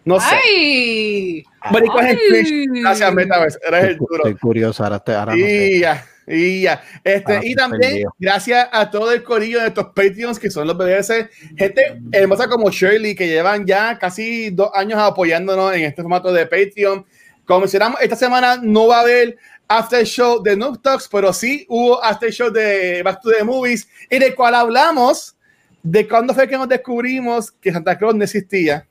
Speaker 3: no sé.
Speaker 1: ¡Ay!
Speaker 3: Boricuas en Twitch. Gracias, Metaverse. Eres el duro.
Speaker 2: Estoy curioso, ahora, te, ahora
Speaker 3: sí, Y ya. Este,
Speaker 2: Ah,
Speaker 3: y también,
Speaker 2: perdido.
Speaker 3: gracias a todo el corillo de estos Patreons que son los BBS, gente hermosa como Shirley, que llevan ya casi dos años apoyándonos en este formato de Patreon. Como mencionamos, esta semana no va a haber after show de Noob Talks, pero sí hubo after show de Back to the Movies, y de cual hablamos de cuándo fue que nos descubrimos que Santa Claus no existía.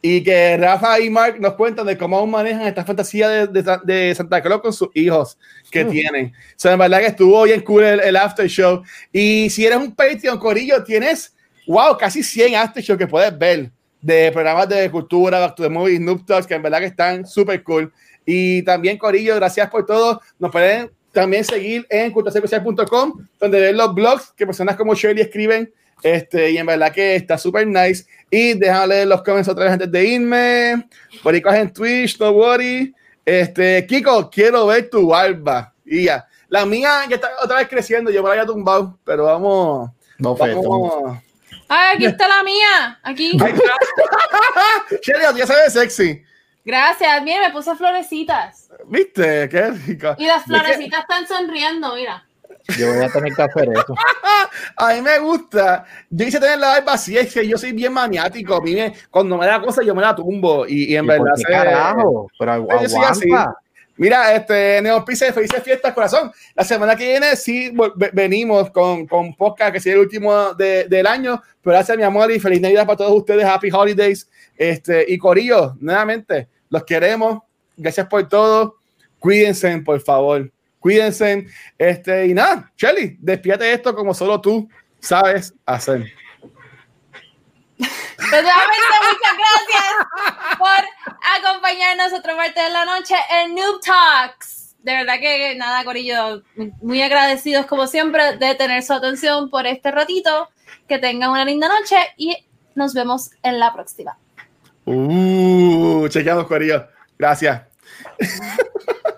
Speaker 3: Y que Rafa y Mark nos cuentan de cómo aún manejan esta fantasía de, de- de Santa Claus con sus hijos que
Speaker 2: Mm.
Speaker 3: tienen. O sea, en verdad que estuvo bien cool el, el after show. Y si eres un Patreon, Corillo, tienes, wow, casi 100 after show que puedes ver de programas de cultura, Back to the Movies, Noob Talks, que en verdad que están súper cool. Y también, Corillo, gracias por todo. Nos pueden también seguir en culturasecuencial.com, donde ven los blogs que personas como Shirley escriben. Este, y en verdad que está súper nice. Y déjame leer los comments otra vez antes de irme. Boricos en Twitch, no worry. Este, Kiko, quiero ver tu barba. Y ya. La mía ya está otra vez creciendo. Yo me la había tumbado, pero vamos.
Speaker 2: Bofetón.
Speaker 3: vamos.
Speaker 1: Ay, aquí está la mía. Aquí.
Speaker 3: Ahí está. Shirley, ya se ve sexy.
Speaker 1: Gracias. Mira, me puse florecitas.
Speaker 3: ¿Viste? Qué rico.
Speaker 1: Y las florecitas están sonriendo, mira.
Speaker 2: Yo voy a tener que hacer eso.
Speaker 3: A mí me gusta. Yo quise tener la barba así, es que yo soy bien maniático. A mí me- cuando me da cosa, yo me la tumbo. Y, y en
Speaker 2: ¿Y
Speaker 3: verdad. se-
Speaker 2: carajo? Pero
Speaker 3: Yo así.
Speaker 2: aguanta.
Speaker 3: Mira, este, Neon Pizza, felices fiestas, corazón. La semana que viene sí venimos con, con podcast, que sea el último de- del año. Pero gracias, mi amor, y feliz Navidad para todos ustedes. Happy Holidays. Este, y Corillo, nuevamente, los queremos. Gracias por todo. Cuídense, por favor. Cuídense. Este, y nada, Shelly, despídate de esto como solo tú sabes hacer.
Speaker 1: Totalmente, muchas gracias por acompañarnos otra parte de la noche en Noob Talks. De verdad que nada, Corillo, muy agradecidos como siempre de tener su atención por este ratito. Que tengan una linda noche y nos vemos en la próxima.
Speaker 3: Uh, chequeamos, Corillo. Gracias.